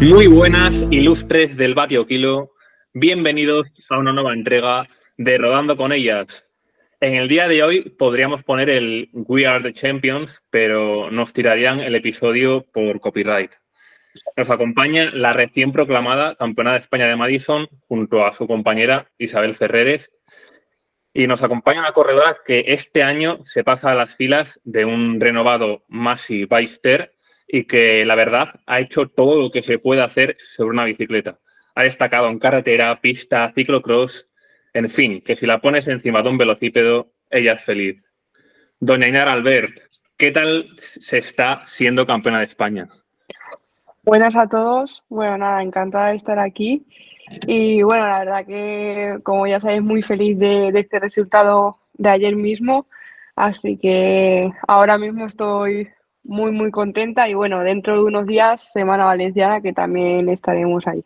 Muy buenas, ilustres del Batio Kilo. Bienvenidos a una nueva entrega de Rodando con ellas. En el día de hoy podríamos poner el We Are the Champions, pero nos tirarían el episodio por copyright. Nos acompaña la recién proclamada campeona de España de Madison junto a su compañera Isabel Ferreres. Y nos acompaña una corredora que este año se pasa a las filas de un renovado Masi Beister y que la verdad ha hecho todo lo que se puede hacer sobre una bicicleta. Ha destacado en carretera, pista, ciclocross, en fin, que si la pones encima de un velocípedo, ella es feliz. Doña Inara Albert, ¿qué tal se está siendo campeona de España? Buenas a todos. Bueno, nada, encantada de estar aquí. Y bueno, la verdad que, como ya sabéis, muy feliz de, de este resultado de ayer mismo. Así que ahora mismo estoy muy, muy contenta y bueno, dentro de unos días, Semana Valenciana, que también estaremos ahí.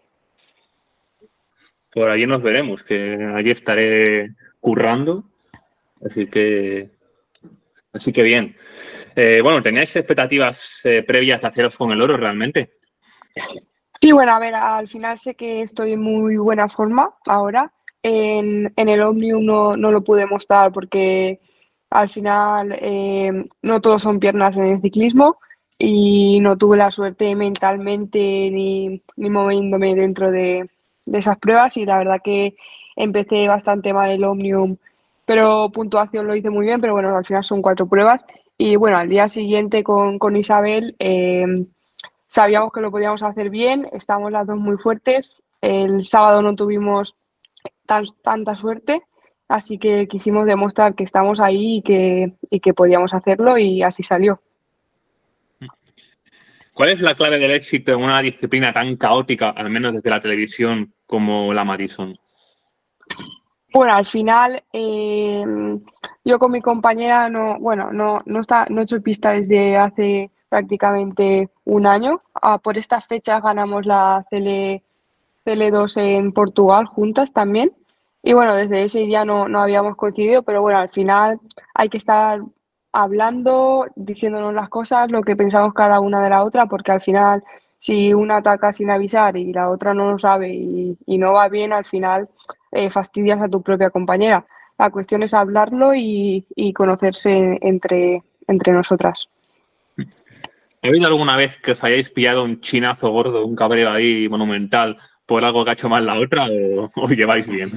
Por allí nos veremos, que allí estaré currando, así que, así que bien. Eh, bueno, ¿teníais expectativas eh, previas de haceros con el oro realmente? Sí, bueno, a ver, al final sé que estoy en muy buena forma ahora. En, en el Omnium no, no lo pude mostrar porque al final, eh, no todos son piernas en el ciclismo y no tuve la suerte mentalmente ni, ni moviéndome dentro de, de, esas pruebas y la verdad que empecé bastante mal el Omnium, pero puntuación lo hice muy bien, pero bueno, al final son cuatro pruebas. Y bueno, al día siguiente con, con Isabel eh, sabíamos que lo podíamos hacer bien, estábamos las dos muy fuertes, el sábado no tuvimos tan, tanta suerte Así que quisimos demostrar que estamos ahí y que, y que podíamos hacerlo y así salió. ¿Cuál es la clave del éxito en una disciplina tan caótica, al menos desde la televisión, como la Madison? Bueno, al final eh, yo con mi compañera no, bueno, no, no, está, no he hecho pista desde hace prácticamente un año. Ah, por estas fechas ganamos la CL, CL2 en Portugal juntas también. Y bueno, desde ese día no, no habíamos coincidido, pero bueno, al final hay que estar hablando, diciéndonos las cosas, lo que pensamos cada una de la otra, porque al final, si una ataca sin avisar y la otra no lo sabe y, no va bien, al final eh, fastidias a tu propia compañera. La cuestión es hablarlo y, y conocerse entre, entre nosotras. ¿Ha habido alguna vez que os hayáis pillado un chinazo gordo, un cabreo ahí monumental por algo que ha hecho mal la otra o os lleváis bien?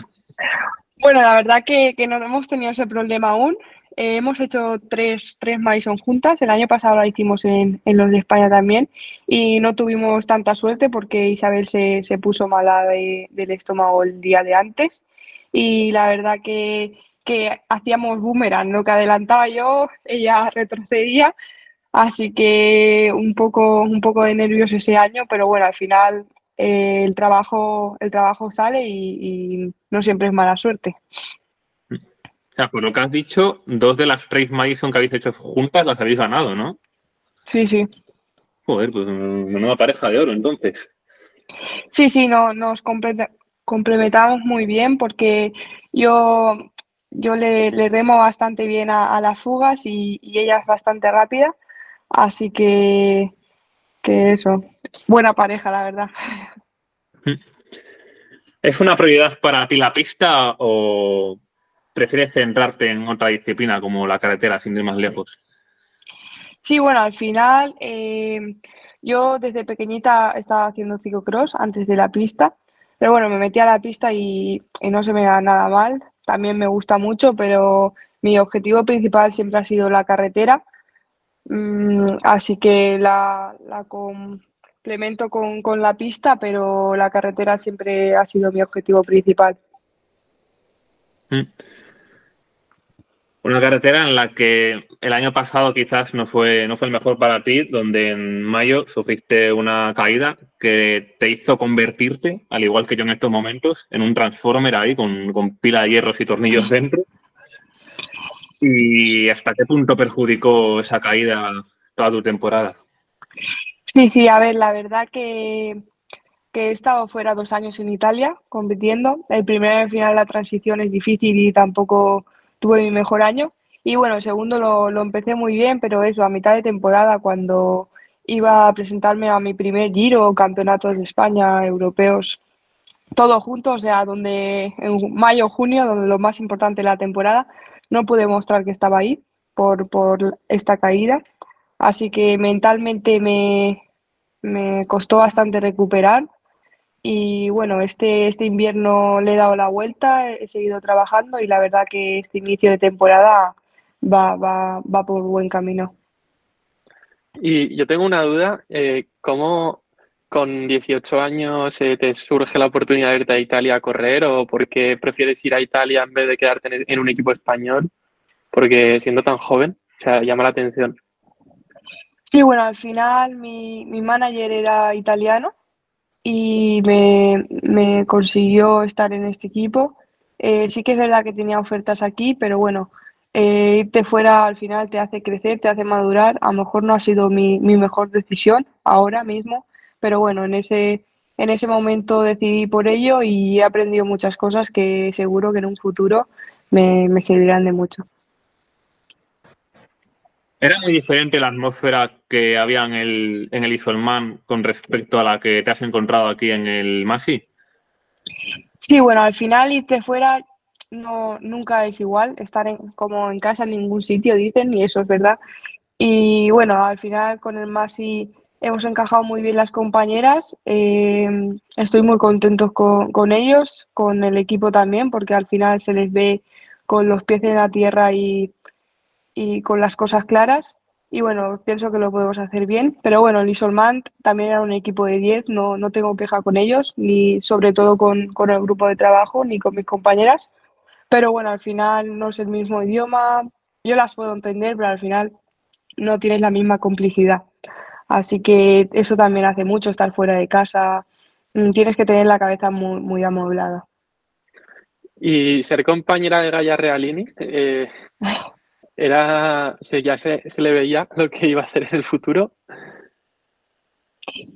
Bueno, la verdad que, que no hemos tenido ese problema aún. Eh, hemos hecho tres, tres juntas. El año pasado la hicimos en, en, los de España también y no tuvimos tanta suerte porque Isabel se, se puso mala de, del estómago el día de antes. Y la verdad que, que hacíamos boomerang, lo que adelantaba yo, ella retrocedía. Así que un poco, un poco de nervios ese año, pero bueno, al final eh, el, trabajo, el trabajo sale y, y, no siempre es mala suerte. Sea, por lo que has dicho, dos de las tres Madison que habéis hecho juntas las habéis ganado, ¿no? Sí, sí. Joder, pues una pareja de oro entonces. Sí, sí, no, nos complementamos muy bien porque yo, yo le, le remo bastante bien a, a las fugas y, y, ella es bastante rápida, así que, que eso, buena pareja, la verdad. ¿Es una prioridad para ti la pista o prefieres centrarte en otra disciplina como la carretera, sin ir más lejos? Sí, bueno, al final eh, yo desde pequeñita estaba haciendo ciclocross antes de la pista, pero bueno, me metí a la pista y, y no se me da nada mal. También me gusta mucho, pero mi objetivo principal siempre ha sido la carretera. Mm, así que la, complemento con, con, la pista, pero la carretera siempre ha sido mi objetivo principal. Mm. Una carretera en la que el año pasado quizás no fue, no fue el mejor para ti, donde en mayo sufriste una caída que te hizo convertirte, al igual que yo en estos momentos, en un transformer ahí con, con pila de hierros y tornillos dentro. ¿Y hasta qué punto perjudicó esa caída toda tu temporada? Sí, sí, a ver, la verdad que, he estado fuera dos años en Italia compitiendo. El primer final de la transición es difícil y tampoco tuve mi mejor año. Y bueno, el segundo lo, lo, empecé muy bien, pero eso, a mitad de temporada, cuando iba a presentarme a mi primer giro, campeonatos de España, europeos, todos juntos, o sea, donde en mayo junio, donde lo más importante de la temporada, no pude mostrar que estaba ahí por, por esta caída. Así que mentalmente me, me costó bastante recuperar. Y bueno, este, este invierno le he dado la vuelta, he seguido trabajando y la verdad que este inicio de temporada va, va, va por buen camino. Y yo tengo una duda, eh, ¿cómo con 18 años eh, te surge la oportunidad de irte a Italia a correr o por qué prefieres ir a Italia en vez de quedarte en un equipo español? Porque siendo tan joven, o sea, llama la atención. Sí, bueno, al final mi, mi manager era italiano y me, me consiguió estar en este equipo. Eh, sí que es verdad que tenía ofertas aquí, pero bueno, eh, irte fuera al final te hace crecer, te hace madurar. A lo mejor no ha sido mi, mi mejor decisión ahora mismo, pero bueno, en ese, en ese momento decidí por ello y he aprendido muchas cosas que seguro que en un futuro me, me servirán de mucho. ¿Era muy diferente la atmósfera que había en el, en el Isolman con respecto a la que te has encontrado aquí en el Masi? Sí, bueno, al final irte fuera no, nunca es igual, estar en, como en casa en ningún sitio, dicen, y eso es verdad. Y bueno, al final con el Masi hemos encajado muy bien las compañeras, eh, estoy muy contento con, ellos, con el equipo también, porque al final se les ve con los pies en la tierra y, y con las cosas claras. Y bueno, pienso que lo podemos hacer bien. Pero bueno, el Isolmant también era un equipo de 10, no, no tengo queja con ellos, ni sobre todo con, con el grupo de trabajo, ni con mis compañeras. Pero bueno, al final no es el mismo idioma, yo las puedo entender, pero al final no tienes la misma complicidad. Así que eso también hace mucho, estar fuera de casa, mm, tienes que tener la cabeza muy, muy amoblada. Y ser compañera de Gaia Realini, eh, era, ya se, se, le veía lo que iba a hacer en el futuro.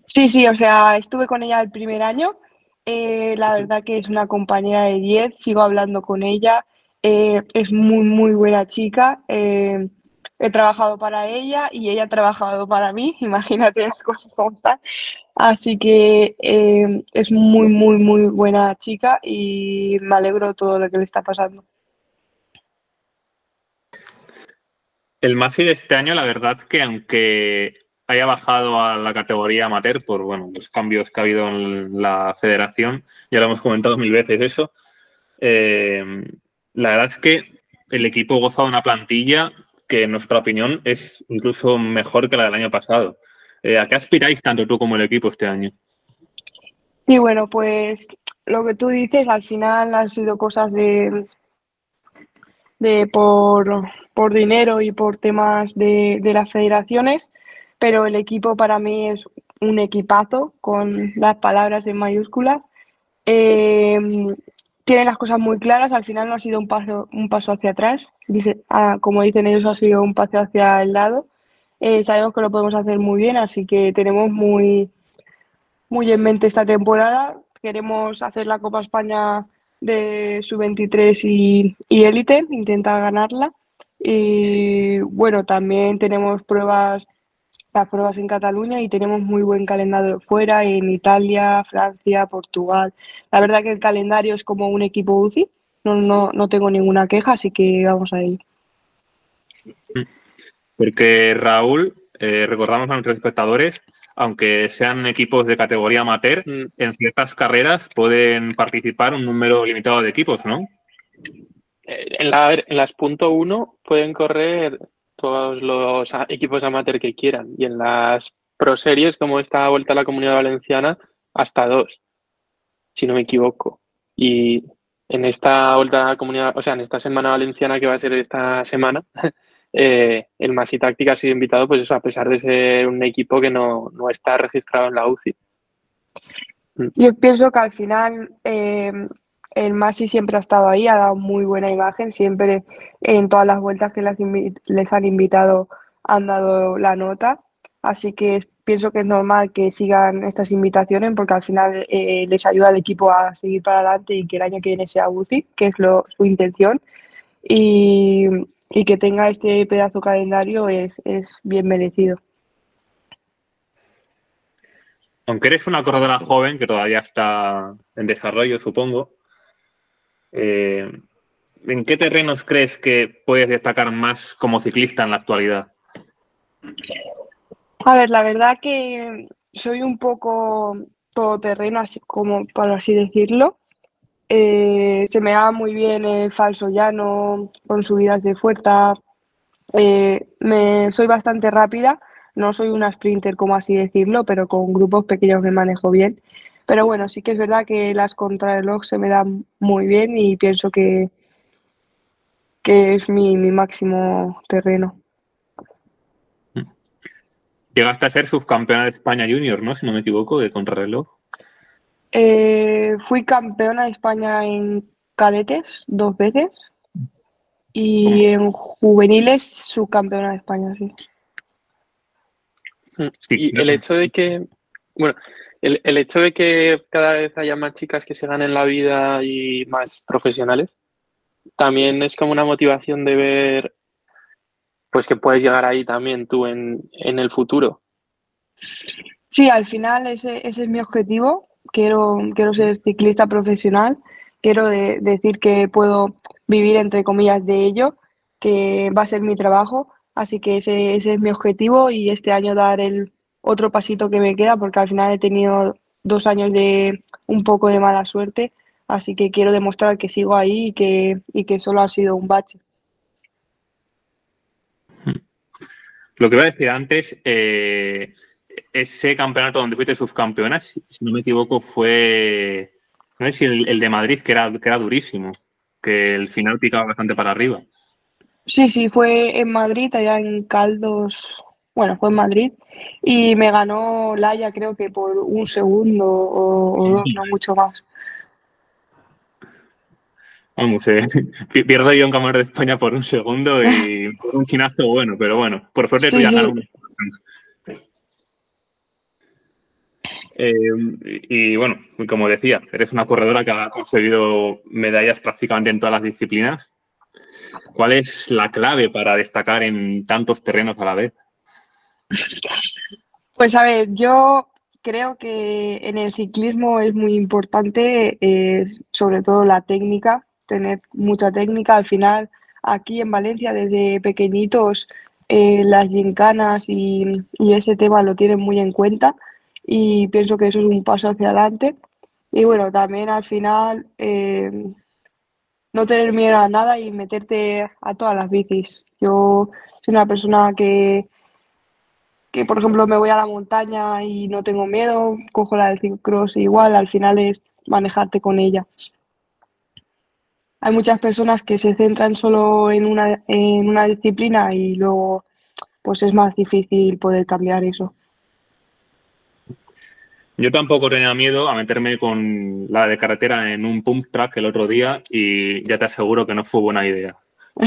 Sí, sí, o sea, estuve con ella el primer año eh, la verdad que es una compañera de 10, sigo hablando con ella, eh, es muy, muy buena chica. Eh, he trabajado para ella y ella ha trabajado para mí, imagínate las cosas como están. Así que eh, es muy, muy, muy buena chica y me alegro todo lo que le está pasando. El Mafi de este año, la verdad que aunque haya bajado a la categoría amateur por bueno, los cambios que ha habido en la federación. Ya lo hemos comentado mil veces eso. Eh, la verdad es que el equipo goza de una plantilla que en nuestra opinión es incluso mejor que la del año pasado. Eh, ¿A qué aspiráis tanto tú como el equipo este año? Sí, bueno, pues lo que tú dices al final han sido cosas de, de por, por dinero y por temas de, de las federaciones pero el equipo para mí es un equipazo con las palabras en mayúsculas. Eh, tiene las cosas muy claras, al final no ha sido un paso, un paso hacia atrás, Dice, ah, como dicen ellos, ha sido un paso hacia el lado. Eh, sabemos que lo podemos hacer muy bien, así que tenemos muy, muy en mente esta temporada. Queremos hacer la Copa España de sub-23 y, y élite, intentar ganarla. Y bueno, también tenemos pruebas las pruebas en Cataluña y tenemos muy buen calendario fuera, en Italia, Francia, Portugal. La verdad que el calendario es como un equipo UCI, no, no, no tengo ninguna queja, así que vamos a ir. Porque Raúl, eh, recordamos a nuestros espectadores, aunque sean equipos de categoría amateur, mm. en ciertas carreras pueden participar un número limitado de equipos, ¿no? Eh, en, la, en las punto uno pueden correr todos los equipos amateur que quieran. Y en las pro series, como esta vuelta a la comunidad valenciana, hasta dos, si no me equivoco. Y en esta vuelta a la comunidad, o sea, en esta semana valenciana que va a ser esta semana, eh, el Masi Táctica ha sido invitado, pues eso, a pesar de ser un equipo que no, no está registrado en la UCI. Yo pienso que al final eh, el Masi siempre ha estado ahí, ha dado muy buena imagen, siempre en todas las vueltas que les han invitado han dado la nota, así que pienso que es normal que sigan estas invitaciones porque al final eh, les ayuda al equipo a seguir para adelante y que el año que viene sea UCI, que es lo, su intención, y, que tenga este pedazo calendario es, es bien merecido. aunque eres una corredora joven que todavía está en desarrollo, supongo, eh, ¿en qué terrenos crees que puedes destacar más como ciclista en la actualidad? A ver, la verdad que soy un poco todoterreno, así como para así decirlo. Eh, se me da muy bien el falso llano, con subidas de fuerza. Eh, me, soy bastante rápida, no soy una sprinter, como así decirlo, pero con grupos pequeños me manejo bien. Pero bueno, sí que es verdad que las contrarreloj se me dan muy bien y pienso que, que es mi, mi máximo terreno. Llegaste a ser subcampeona de España Junior, ¿no? Si no me equivoco, de contrarreloj. Eh, fui campeona de España en cadetes dos veces y en juveniles subcampeona de España, sí. sí y el hecho de que, bueno, el, hecho de que cada vez haya más chicas que se ganen la vida y más profesionales, también es como una motivación de ver pues que puedes llegar ahí también tú en, en el futuro. Sí, al final ese, ese, es mi objetivo. Quiero, quiero ser ciclista profesional. Quiero de, decir que puedo vivir, entre comillas, de ello, que va a ser mi trabajo. Así que ese, ese es mi objetivo y este año dar el otro pasito que me queda, porque al final he tenido dos años de un poco de mala suerte. Así que quiero demostrar que sigo ahí y que, y que solo ha sido un bache. Lo que iba a decir antes, eh, ese campeonato donde fuiste subcampeona, si, si, no me equivoco, fue, no sé si el, el, de Madrid, que era, que era durísimo, que el final picaba bastante para arriba. Sí, sí, fue en Madrid, allá en Caldos, bueno, fue en Madrid, y me ganó Laia creo que por un segundo o, o dos, no mucho más. Vamos, eh, pierdo yo un campeonato de España por un segundo y por un chinazo bueno, pero bueno, por suerte tú ya ganaste. Eh, y bueno, como decía, eres una corredora que ha conseguido medallas prácticamente en todas las disciplinas. ¿Cuál es la clave para destacar en tantos terrenos a la vez? Pues a ver, yo creo que en el ciclismo es muy importante, eh, sobre todo la técnica, tener mucha técnica. Al final, aquí en Valencia, desde pequeñitos, eh, las gincanas y, ese tema lo tienen muy en cuenta y pienso que eso es un paso hacia adelante. Y bueno, también al final eh, no tener miedo a nada y meterte a todas las bicis. Yo soy una persona que, que, por ejemplo, me voy a la montaña y no tengo miedo, cojo la del ciclocross igual, al final es manejarte con ella hay muchas personas que se centran solo en una, en una disciplina y luego pues es más difícil poder cambiar eso. Yo tampoco tenía miedo a meterme con la de carretera en un pump track el otro día y ya te aseguro que no fue buena idea.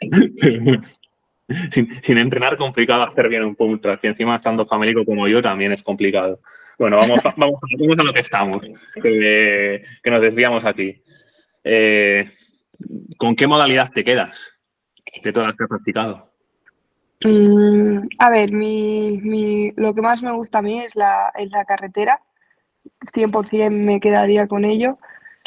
sin, entrenar complicado hacer bien un track y encima estando famélico como yo también es complicado. Bueno, vamos, vamos, vamos a lo que estamos, que, que nos desviamos aquí. Eh, ¿Con qué modalidad te quedas de todas las que has practicado? Mm, a ver, mi, mi, lo que más me gusta a mí es la, es la carretera. 100% me quedaría con ello.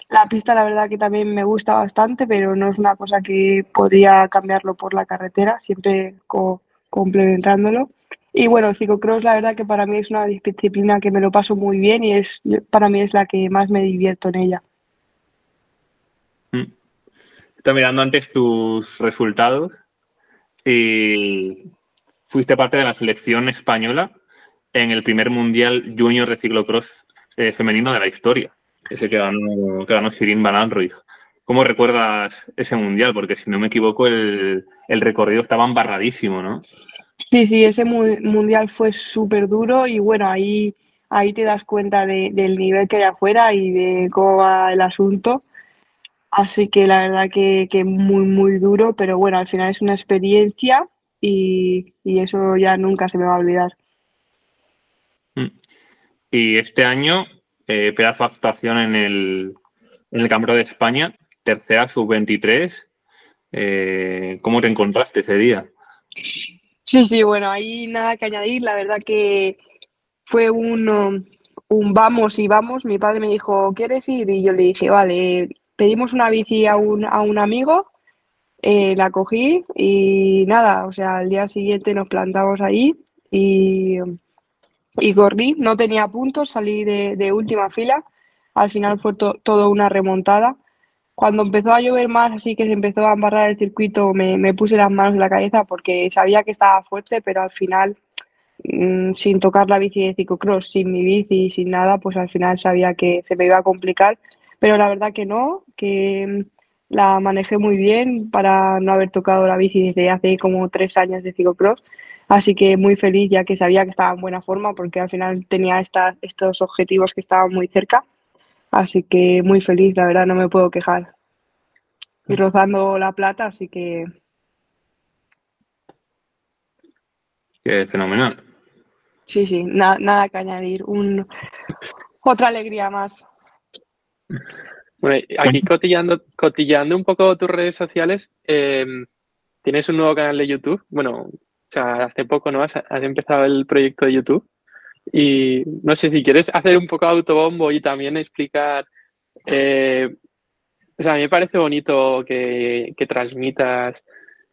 La pista, la verdad que también me gusta bastante, pero no es una cosa que podría cambiarlo por la carretera, siempre co complementándolo. Y bueno, el ciclocross, la verdad que para mí es una disciplina que me lo paso muy bien y es para mí es la que más me divierto en ella. Estoy mirando antes tus resultados y fuiste parte de la selección española en el primer Mundial Junior de ciclocross eh, femenino de la historia, ese que ganó, que ganó Van Anrooij. ¿Cómo recuerdas ese Mundial? Porque si no me equivoco, el, el recorrido estaba embarradísimo, ¿no? Sí, sí, ese mu Mundial fue súper duro y bueno, ahí, ahí te das cuenta de, del nivel que hay afuera y de cómo va el asunto. Así que la verdad que, que, muy, muy duro, pero bueno, al final es una experiencia y, y, eso ya nunca se me va a olvidar. Mm. Y este año, eh, pedazo de actuación en el, en el Campeonato de España, tercera sub-23. Eh, ¿Cómo te encontraste ese día? Sí, sí, bueno, ahí nada que añadir. La verdad que fue un, un vamos y vamos. Mi padre me dijo, ¿quieres ir? Y yo le dije, vale, pedimos una bici a un, a un amigo, eh, la cogí y nada, o sea, al día siguiente nos plantamos ahí y, y corrí. No tenía puntos, salí de, última fila. Al final fue to- todo una remontada. Cuando empezó a llover más, así que se empezó a embarrar el circuito, me, me puse las manos en la cabeza porque sabía que estaba fuerte, pero al final, mm, sin tocar la bici de ciclocross, sin mi bici, sin nada, pues al final sabía que se me iba a complicar. Pero la verdad que no, que mm, la manejé muy bien para no haber tocado la bici desde hace como tres años de ciclocross. Así que muy feliz ya que sabía que estaba en buena forma porque al final tenía esta- estos objetivos que estaban muy cerca. Así que muy feliz, la verdad, no me puedo quejar. Y rozando la plata, así que Que fenomenal. sí, sí, na- nada que añadir. Un, otra alegría más. Bueno, aquí cotillando, cotillando un poco tus redes sociales, eh, tienes un nuevo canal de YouTube. Bueno, o sea, hace poco, ¿no? Has, has empezado el proyecto de YouTube. Y no sé si quieres hacer un poco de autobombo y también explicar. eh, o sea, a mí me parece bonito que, que transmitas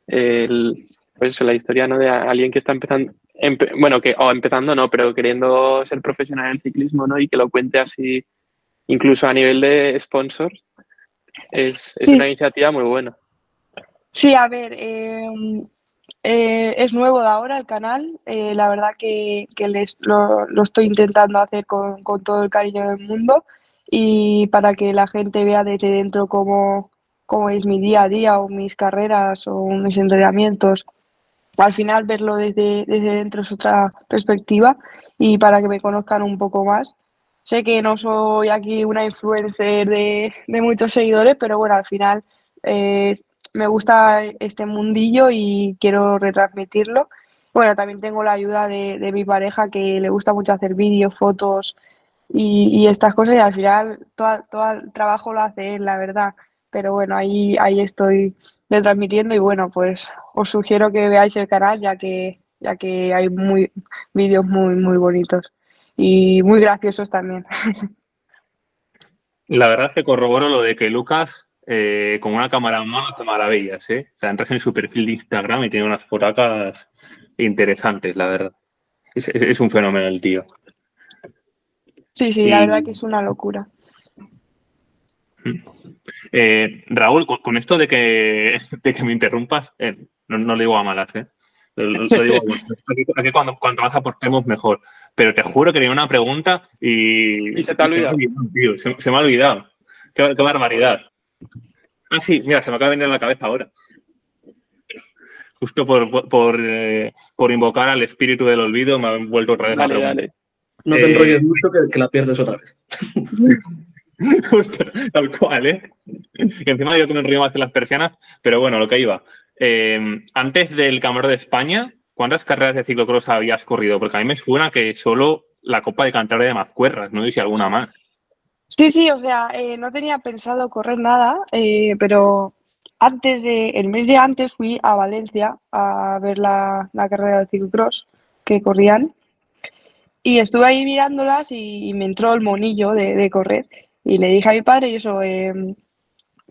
el, pues la historia ¿no? de alguien que está empezando, empe- bueno, que, o empezando no, pero queriendo ser profesional en el ciclismo, ¿no? Y que lo cuente así, incluso a nivel de sponsors. Es, es Sí. una iniciativa muy buena. Sí, a ver, eh, eh, es nuevo de ahora el canal. eh, la verdad que, que les- lo, lo estoy intentando hacer con, con todo el cariño del mundo y para que la gente vea desde dentro cómo, es mi día a día o mis carreras o mis entrenamientos. Al final verlo desde, desde dentro es otra perspectiva y para que me conozcan un poco más. Sé que no soy aquí una influencer de, de muchos seguidores, pero bueno, al final eh, me gusta este mundillo y quiero retransmitirlo. Bueno, también tengo la ayuda de, de mi pareja que le gusta mucho hacer vídeos, fotos y, y estas cosas y al final todo, todo el trabajo lo hace él, la verdad. Pero bueno, ahí, ahí estoy retransmitiendo y bueno, pues os sugiero que veáis el canal ya que, ya que hay muy, vídeos muy, muy bonitos y muy graciosos también. La verdad es que corroboro lo de que Lucas, eh, con una cámara en mano, hace maravillas, ¿eh? O sea, entras en su perfil de Instagram y tiene unas fotacas interesantes, la verdad. Es, es- es un fenómeno el tío. Sí, sí, la verdad que es una locura. Eh, Raúl, con, con esto de que, de que me interrumpas, eh, no, no lo digo a malas, ¿eh? Lo, lo digo. Aquí, aquí cuando, cuando vas a por temas mejor. Pero te juro que tenía una pregunta y. Y se te ha me olvidado. tío. Se, se me ha olvidado. Qué, qué barbaridad. Ah, sí, mira, se me acaba de venir a la cabeza ahora. Justo por, por, por, eh, por invocar al espíritu del olvido, me han vuelto otra vez la Dale, pregunta. dale. No te Eh, enrolles mucho que, que la pierdes otra vez. Justo, tal cual, ¿eh? Que encima yo que me enrollo más que las persianas, pero bueno, lo que iba. Eh, antes del Campeonato de España, ¿cuántas carreras de ciclocross habías corrido? Porque a mí me suena que solo la Copa de Cantabria de Mazcuerras, no sé si alguna más. Sí, sí, o sea, eh, no tenía pensado correr nada, eh, pero antes de, el mes de antes fui a Valencia a ver la, la carrera de ciclocross que corrían y estuve ahí mirándolas y, me entró el monillo de, de correr y le dije a mi padre y eso, eh,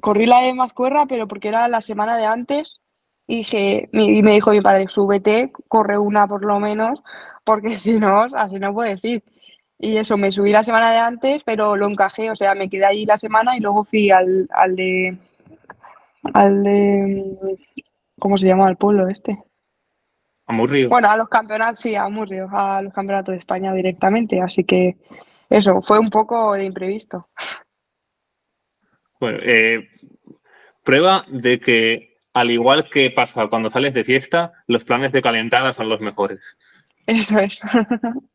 corrí la de Mazcuerra, pero porque era la semana de antes y dije, y me dijo mi padre, súbete, corre una por lo menos, porque si no, así no puedes ir. Y eso, me subí la semana de antes, pero lo encajé, o sea, me quedé ahí la semana y luego fui al, al de, al de, ¿cómo se llama el pueblo este? Amurrio. Bueno, a los campeonatos, sí, a Murrio, a los campeonatos de España directamente, así que eso, fue un poco de imprevisto. Bueno, eh, prueba de que, al igual que pasa cuando sales de fiesta, los planes de calentada son los mejores. Eso es.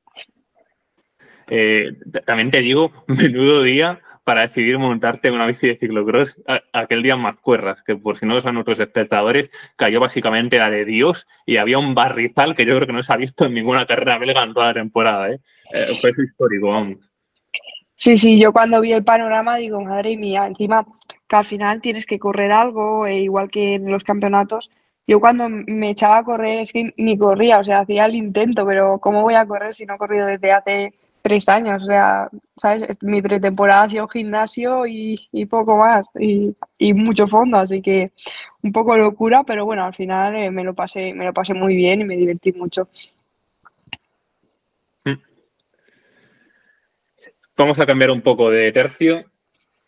Eh, también te digo, menudo día para decidir montarte una bici de ciclocross aquel día en Mazcuerras, que por si no lo saben nuestros espectadores, cayó básicamente la de Dios y había un barrizal que yo creo que no se ha visto en ninguna carrera belga en toda la temporada. ¿eh? Eh, fue eso histórico, vamos. Sí, sí, yo cuando vi el panorama digo, madre mía, encima que al final tienes que correr algo, e igual que en los campeonatos, yo cuando me echaba a correr es que ni corría, o sea, hacía el intento, pero ¿cómo voy a correr si no he corrido desde hace tres años? O sea, ¿sabes? Mi pretemporada ha sido gimnasio y, poco más, y, mucho fondo, así que un poco locura, pero bueno, al final eh, me, lo pasé, me lo pasé muy bien y me divertí mucho. Vamos a cambiar un poco de tercio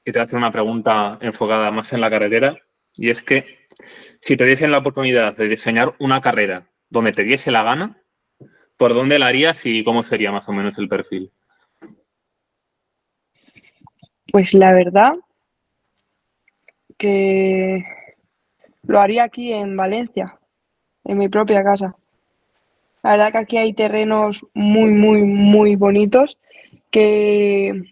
y te voy a hacer una pregunta enfocada más en la carretera. Y es que si te diesen la oportunidad de diseñar una carrera donde te diese la gana, ¿por dónde la harías y cómo sería más o menos el perfil? Pues la verdad que lo haría aquí en Valencia, en mi propia casa. La verdad que aquí hay terrenos muy, muy, muy bonitos que,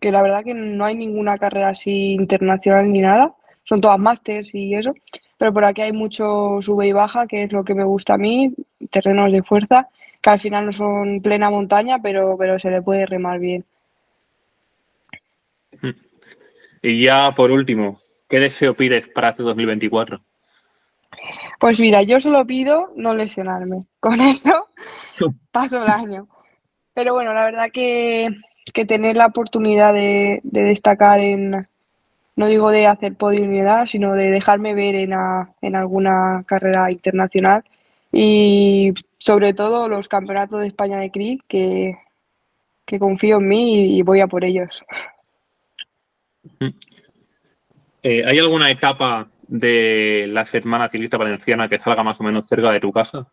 que la verdad que no hay ninguna carrera así internacional ni nada, son todas másters y eso, pero por aquí hay mucho sube y baja, que es lo que me gusta a mí, terrenos de fuerza, que al final no son plena montaña, pero, pero se le puede remar bien. Y ya por último, ¿qué deseo pides para este 2024? Pues mira, yo solo pido no lesionarme. Con eso paso el año. Pero bueno, la verdad que, tener la oportunidad de, destacar en, no digo de hacer podio ni nada, sino de dejarme ver en, en alguna carrera internacional y sobre todo los campeonatos de España de CRI, que, que confío en mí y, voy a por ellos. Eh, ¿Hay alguna etapa de la semana ciclista valenciana que salga más o menos cerca de tu casa?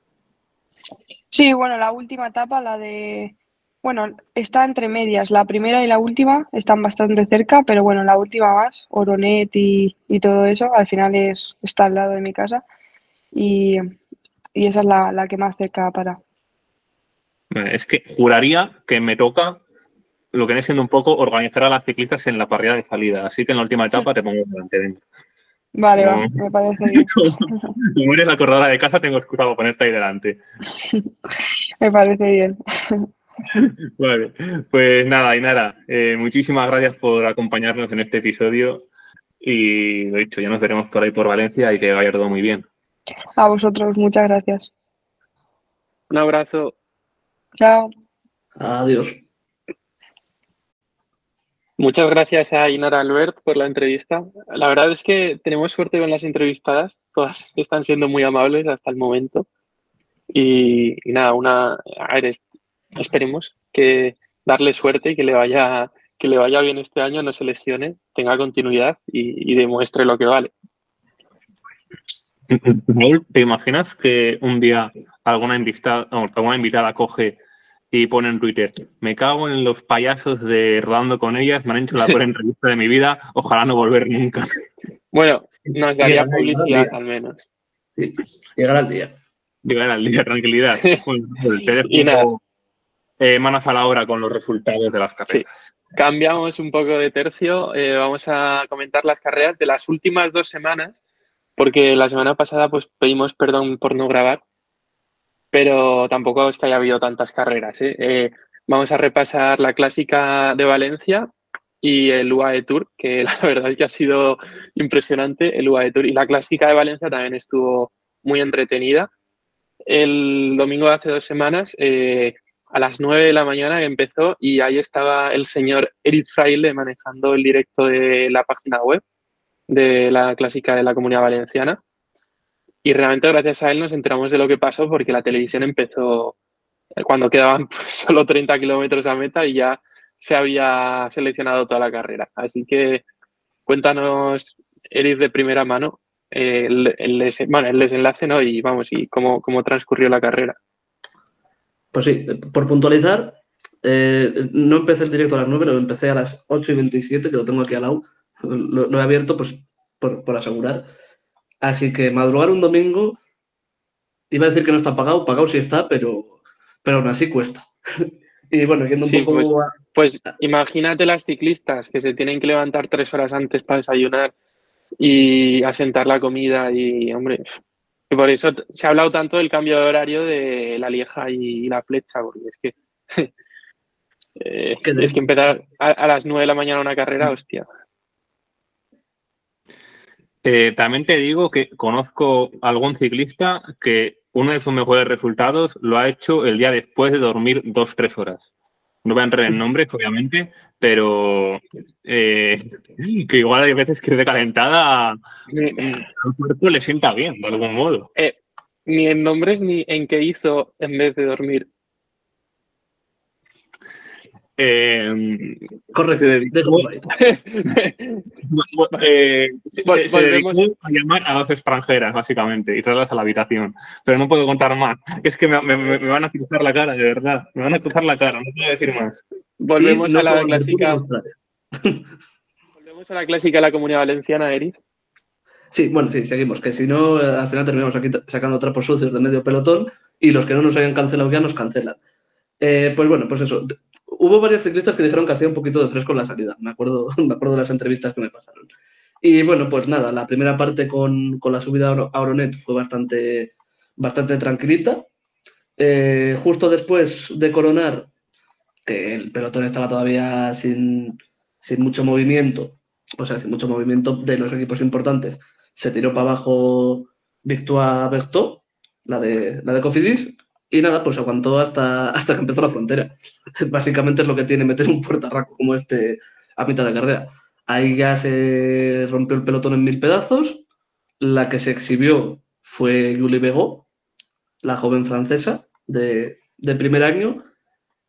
Sí, bueno, la última etapa, la de bueno, está entre medias. La primera y la última están bastante cerca, pero bueno, la última más, Oronet y, todo eso, al final es, está al lado de mi casa y, esa es la, que más cerca para. Es que juraría que me toca lo que viene siendo un poco organizar a las ciclistas en la parrilla de salida. Así que en la última etapa te pongo delante. Vale, me parece bien. Como eres la corredora de casa, tengo excusa para ponerte ahí delante. me parece bien. Vale, pues nada, y nada, eh, muchísimas gracias por acompañarnos en este episodio y lo dicho, ya nos veremos por ahí por Valencia y que vaya todo muy bien. A vosotros, muchas gracias. Un abrazo. Chao. Adiós. Muchas gracias a Inara Albert por la entrevista. La verdad es que tenemos suerte con las entrevistadas, todas están siendo muy amables hasta el momento. Y, nada, una, a ver, esperemos que darle suerte y que le vaya que le vaya bien este año, no se lesione, tenga continuidad y, demuestre lo que vale. Raúl, ¿te imaginas que un día alguna invitada, alguna invitada coge y pone en Twitter, me cago en los payasos de rodando con ellas, me han hecho la peor entrevista de mi vida, ojalá no volver nunca. Bueno, nos daría publicidad al menos. llegará el día. Llegará el día, tranquilidad. y nada. Eh, manos a la obra con los resultados de las carreras. Cambiamos un poco de tercio. Eh, vamos a comentar las carreras de las últimas dos semanas, porque la semana pasada pues pedimos perdón por no grabar, pero tampoco es que haya habido tantas carreras. ¿eh? vamos a repasar la clásica de Valencia y el UAE Tour, que la verdad es que ha sido impresionante el UAE Tour. Y la clásica de Valencia también estuvo muy entretenida. El domingo de hace dos semanas a las 9 de la mañana empezó y ahí estaba el señor Eric Fraile manejando el directo de la página web de la clásica de la Comunidad Valenciana. Y realmente gracias a él nos enteramos de lo que pasó porque la televisión empezó cuando quedaban pues, solo 30 kilómetros a meta y ya se había seleccionado toda la carrera. Así que cuéntanos, Eric, de primera mano el, desenlace ¿no? y vamos, y cómo, cómo transcurrió la carrera. Pues sí, por puntualizar, eh, no empecé el directo a las 9, lo empecé a las 8 y 27, que lo tengo aquí al lado. Lo, he abierto pues, por, asegurar. Así que madrugar un domingo, iba a decir que no está pagado, pagado sí está, pero, pero aún así cuesta. y bueno, yendo un poco. Pues, pues, imagínate las ciclistas que se tienen que levantar tres horas antes para desayunar y asentar la comida y, hombre, por eso se ha hablado tanto del cambio de horario de la Lieja y la Flecha, porque es que eh, es que empezar a, las 9 de la mañana una carrera, hostia. Eh, también te digo que conozco algún ciclista que uno de sus mejores resultados lo ha hecho el día después de dormir dos, tres horas. No voy a entrar en nombres, obviamente, pero eh, que igual hay veces que de calentada al cuerpo le sienta bien, de algún modo. Eh, ni en nombres ni en qué hizo en vez de dormir. Eh, Correcto, se dedicó, eh, se, se- se dedicó a llamar a dos extranjeras, básicamente, y traerlas a la habitación. Pero no puedo contar más. Es que me, me- me- van a cruzar la cara, de verdad. Me van a cruzar la cara, no puedo decir más. Volvemos no a la clásica. Volvemos a la clásica de la comunidad valenciana, Eric. Sí, bueno, sí, seguimos. Que si no, al final terminamos aquí sacando trapos sucios de medio pelotón y los que no nos hayan cancelado ya nos cancelan. Eh, pues bueno, pues eso. Hubo varios ciclistas que dijeron que hacía un poquito de fresco en la salida. Me acuerdo, me acuerdo de las entrevistas que me pasaron. Y bueno, pues nada, la primera parte con, con la subida a Oro- a Oronet fue bastante, bastante tranquilita. Eh, justo después de coronar, que el pelotón estaba todavía sin, sin mucho movimiento, o sea, sin mucho movimiento de los equipos importantes, se tiró para abajo Victoire Berthaud, la de, la de Cofidis, y nada, pues aguantó hasta, hasta que empezó la frontera. Básicamente es lo que tiene meter un puertarraco como este a mitad de carrera. Ahí ya se rompió el pelotón en mil pedazos. La que se exhibió fue Julie Begot, la joven francesa de, de primer año.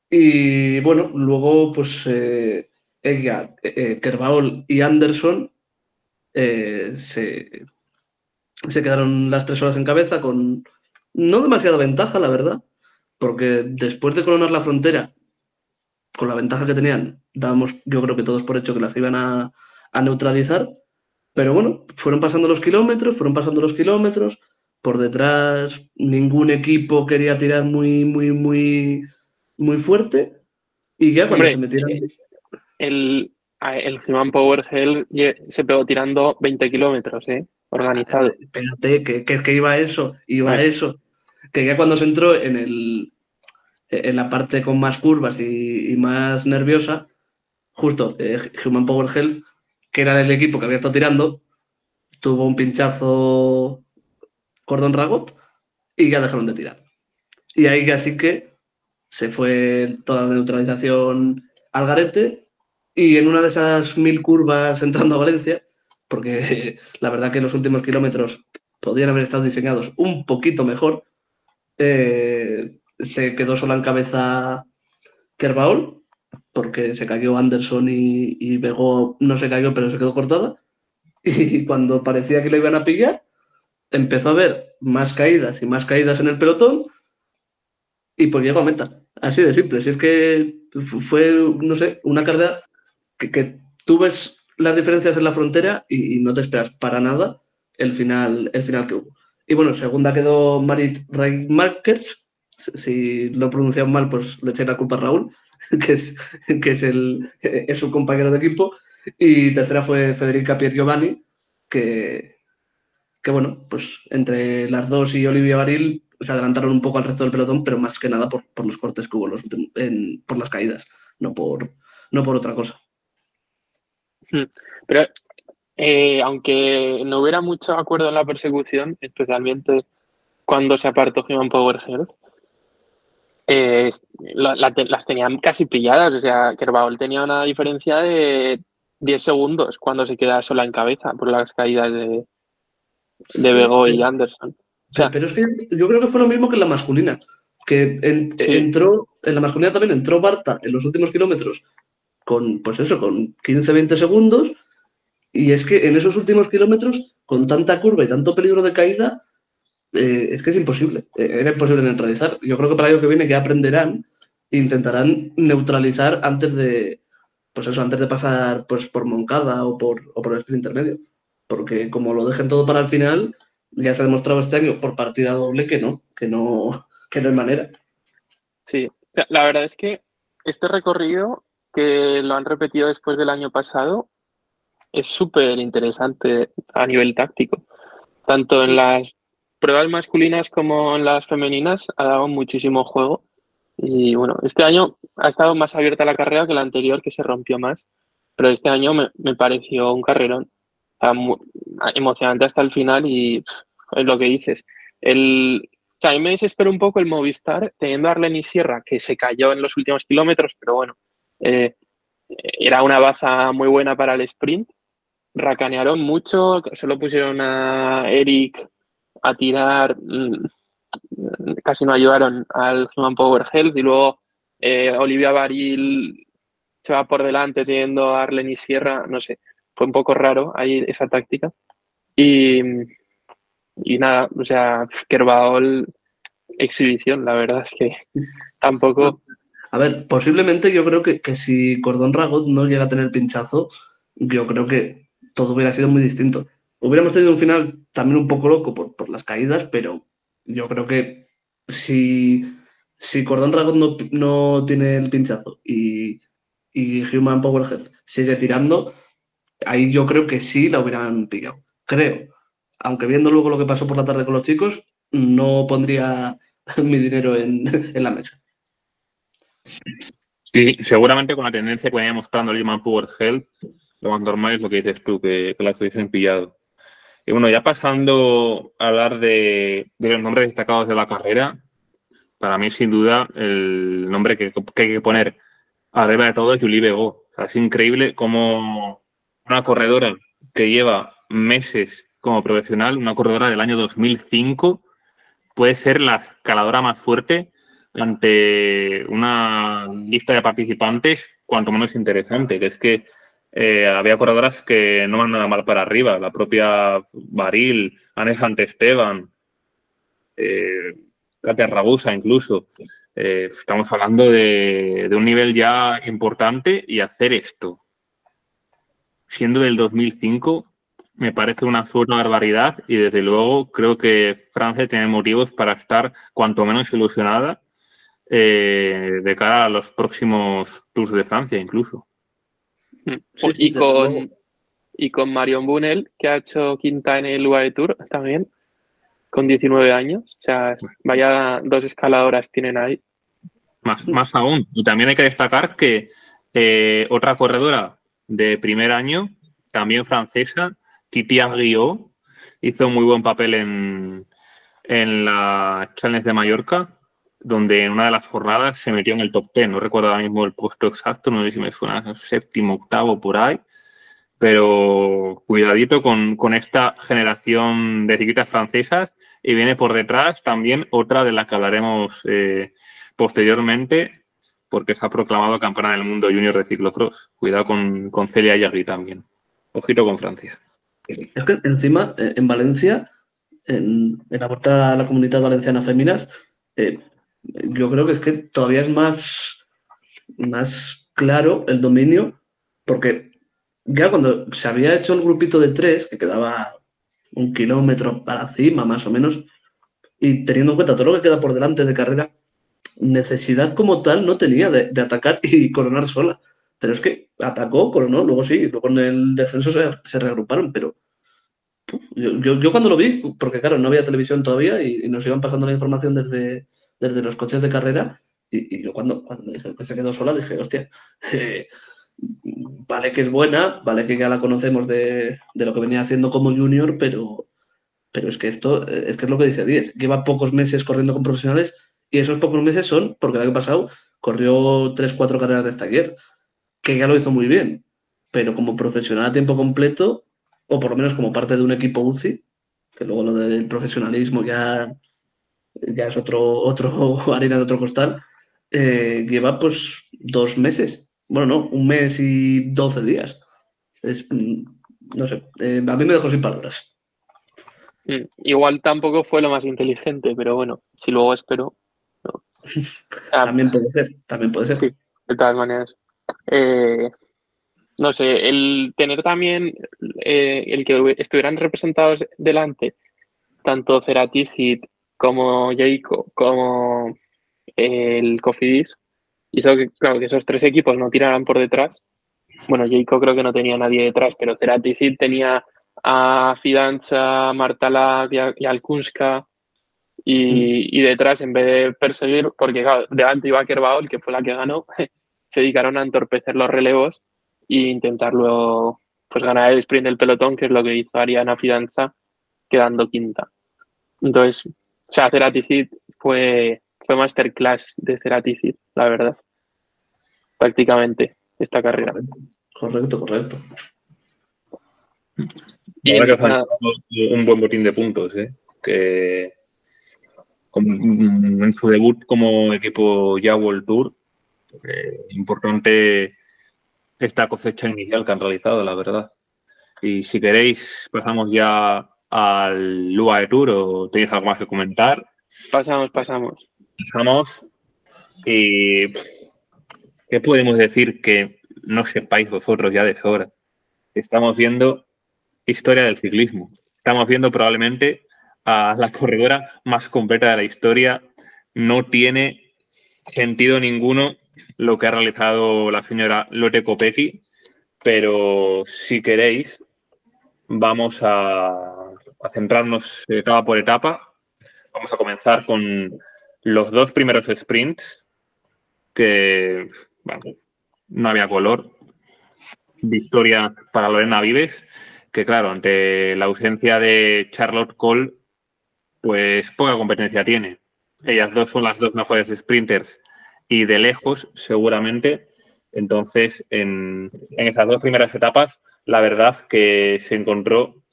Y bueno, luego pues eh, ella, eh, Kerbaol y Anderson eh, se, se quedaron las tres horas en cabeza con no demasiada ventaja, la verdad, porque después de coronar la frontera, con la ventaja que tenían, dábamos yo creo que todos por hecho que las iban a, a neutralizar, pero bueno, fueron pasando los kilómetros, fueron pasando los kilómetros, por detrás ningún equipo quería tirar muy, muy, muy, muy fuerte, y ya cuando Hombre, se metieron... eh, El, el Human Power Hell se pegó tirando 20 kilómetros, ¿eh? Organizado. Espérate, que, que, que iba a eso, iba a eso. Que ya cuando se entró en el en la parte con más curvas y, más nerviosa, justo eh, Human Power Health, que era el equipo que había estado tirando, tuvo un pinchazo cordón ragot y ya dejaron de tirar. Y ahí ya sí que se fue toda la neutralización al garete y en una de esas mil curvas entrando a Valencia, porque la verdad que los últimos kilómetros podrían haber estado diseñados un poquito mejor, eh, se quedó sola en cabeza Kerbaol, porque se cayó Anderson y, y Bego no se cayó, pero se quedó cortada. Y cuando parecía que le iban a pillar, empezó a haber más caídas y más caídas en el pelotón y pues llegó a meta. Así de simple. Si es que fue, no sé, una carrera que, que tú ves las diferencias en la frontera y, y no te esperas para nada el final, el final que hubo. Y bueno, segunda quedó Marit Reitmarkers. Si lo he pronunciado mal, pues le eché la culpa a Raúl, que es, que es, el, es su compañero de equipo. Y tercera fue Federica Pier Giovanni, que, que bueno, pues entre las dos y Olivia Baril se adelantaron un poco al resto del pelotón, pero más que nada por, por los cortes que hubo los en- por las caídas, no por, no por otra cosa. Pero eh, aunque no hubiera mucho acuerdo en la persecución, especialmente cuando se apartó Human Power Health, eh, la- la te- las tenían casi pilladas. O sea, Kerbaol tenía una diferencia de 10 segundos cuando se queda sola en cabeza por las caídas de, de Bego y Anderson. O sea, Pero es que yo creo que fue lo mismo que en la masculina. Que en- Sí. entró, en la masculina también entró Barta en los últimos kilómetros con, pues eso, con 15-20 segundos. Y es que en esos últimos kilómetros, con tanta curva y tanto peligro de caída, eh, es que es imposible. Eh, era imposible neutralizar. Yo creo que para el año que viene ya aprenderán e intentarán neutralizar antes de, pues eso, antes de pasar pues, por Moncada o por, o por el sprint intermedio. Porque como lo dejen todo para el final, ya se ha demostrado este año por partida doble que no, que no, que no hay manera. Sí, la verdad es que este recorrido que lo han repetido después del año pasado es súper interesante a nivel táctico. Tanto en las pruebas masculinas como en las femeninas ha dado muchísimo juego. Y bueno, este año ha estado más abierta la carrera que la anterior, que se rompió más. Pero este año me, me pareció un carrerón. emocionante hasta el final y es lo que dices. El, o sea, a mí me desespero un poco el Movistar teniendo a Arlen y Sierra, que se cayó en los últimos kilómetros, pero bueno, eh, era una baza muy buena para el sprint. Racanearon mucho, solo pusieron a Eric a tirar, mm, casi no ayudaron al Human Power Health y luego eh, Olivia Baril se va por delante teniendo a Arlen y Sierra, no sé, fue un poco raro ahí esa táctica. Y, y nada, o sea, Kerbaol exhibición, la verdad es que tampoco. A ver, posiblemente yo creo que, que si Cordón Ragot no llega a tener pinchazo, yo creo que todo hubiera sido muy distinto. Hubiéramos tenido un final también un poco loco por, por las caídas, pero yo creo que si, si Cordón Ragot no, no tiene el pinchazo y, y Human Powerhead sigue tirando, ahí yo creo que sí la hubieran pillado. Creo aunque viendo luego lo que pasó por la tarde con los chicos, no pondría mi dinero en, la mesa. Sí, seguramente con la tendencia que venía mostrando el Human Power Health, lo más normal es lo que dices tú, que, que la hubiesen pillado. Y bueno, ya pasando a hablar de, los nombres destacados de la carrera, para mí sin duda el nombre que, hay que poner arriba de todo es Julie Bego. es increíble cómo una corredora que lleva meses como profesional, una corredora del año 2005 puede ser la escaladora más fuerte ante una lista de participantes cuanto menos interesante, que es que eh, había corredoras que no van nada mal para arriba, la propia Baril, Anne Esteban, eh, Katia Rabusa incluso. Eh, estamos hablando de, un nivel ya importante y hacer esto, siendo del 2005, me parece una absoluta barbaridad y desde luego creo que Francia tiene motivos para estar cuanto menos ilusionada eh, de cara a los próximos Tours de Francia incluso. Mm. y, con, y con Marion Bunel, que ha hecho quinta en el UAE Tour también, con 19 años. O sea, vaya dos escaladoras tienen ahí. Más, más aún. Y también hay que destacar que eh, otra corredora de primer año, también francesa, Titi Aguió hizo muy buen papel en, en la Challenge de Mallorca, donde en una de las jornadas se metió en el top 10. No recuerdo ahora mismo el puesto exacto, no sé si me suena séptimo, octavo por ahí. Pero cuidadito con, esta generación de ciclistas francesas. Y viene por detrás también otra de las que hablaremos eh, posteriormente, porque se ha proclamado campeona del mundo junior de ciclocross. Cuidado con, con Celia Yagui también. Ojito con Francia. Es que encima, eh, en Valencia, en, la vuelta a la comunidad valenciana féminas, eh, yo creo que es que todavía es más, más claro el dominio, porque ya cuando se había hecho el grupito de tres, que quedaba un kilómetro para cima, más o menos, y teniendo en cuenta todo lo que queda por delante de carrera, necesidad como tal no tenía de, atacar y coronar sola. Pero es que atacó, coronó, luego sí, luego en el descenso se, reagruparon, pero yo, yo, cuando lo vi, porque claro, no había televisión todavía y, nos iban pasando la información desde, desde los coches de carrera, y, yo cuando, cuando me que se quedó sola, dije, hostia, eh, vale que es buena, vale que ya la conocemos de, de, lo que venía haciendo como junior, pero, pero es que esto, eh, es que es lo que dice Diez, lleva pocos meses corriendo con profesionales y esos pocos meses son, porque el año pasado corrió 3-4 carreras de taller, que ya lo hizo muy bien, pero como profesional a tiempo completo, o por lo menos como parte de un equipo UCI, que luego lo del profesionalismo ya, ya es otro, otro harina de otro costal, eh, lleva pues dos meses. Bueno, no, un mes y doce días. Es, mm, no sé, eh, a mí me dejó sin palabras. Mm, igual tampoco fue lo más inteligente, pero bueno, si luego espero. también puede ser, también puede ser. Sí, de todas maneras. Eh, no sé, el tener también eh, el que estuvieran representados delante, tanto Ceraticid como Jayco como el Cofidis, hizo que, claro, que esos tres equipos no tiraran por detrás. Bueno, Jayco creo que no tenía nadie detrás, pero Ceraticid tenía a Fidanza, Martala y Alkunska. Y, detrás, en vez de perseguir, porque claro, delante iba Kerbao, el que fue la que ganó, se dedicaron a entorpecer los relevos e intentarlo pues ganar el sprint del pelotón, que es lo que hizo Ariana Fidanza, quedando quinta. Entonces, o sea, Ceraticid fue, fue masterclass de Ceraticid, la verdad. Prácticamente, esta carrera. Correcto, correcto. Y ahora que ha un buen botín de puntos, ¿eh? Que en su debut como equipo ya World Tour, eh, importante esta cosecha inicial que han realizado, la verdad. Y si queréis, pasamos ya al Lua de Tour o tenéis algo más que comentar. Pasamos, pasamos. Pasamos. Y ¿qué podemos decir que no sepáis vosotros ya de sobra? Estamos viendo historia del ciclismo. Estamos viendo probablemente a la corredora más completa de la historia. No tiene sentido ninguno lo que ha realizado la señora Lotte Kopecky, pero si queréis, vamos a, centrarnos etapa por etapa. Vamos a comenzar con los dos primeros sprints, que no había color. Victoria para Lorena Vives, que claro, ante la ausencia de Charlotte Cole, pues poca competencia tiene. Ellas dos son las dos mejores sprinters y de lejos, seguramente. Entonces, en, esas dos primeras etapas, la verdad que se encontró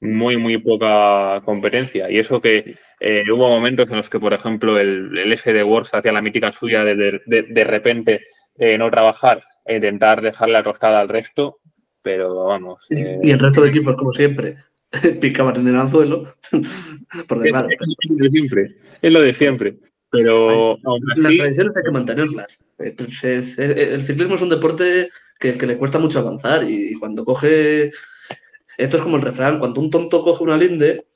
muy, muy poca competencia. Y eso que eh, hubo momentos en los que, por ejemplo, el, el F de Wars hacía la mítica suya de de, repente eh, no trabajar e intentar dejarle arrostada al resto, pero vamos. y el eh, resto de equipos, como siempre, picaban en el anzuelo. Porque, es, lo de siempre. Es lo de siempre. Pero las tradiciones hay que mantenerlas. Eh, pues el ciclismo es un deporte que, le cuesta mucho avanzar y cuando coge. Esto es como el refrán: cuando un tonto coge una linde,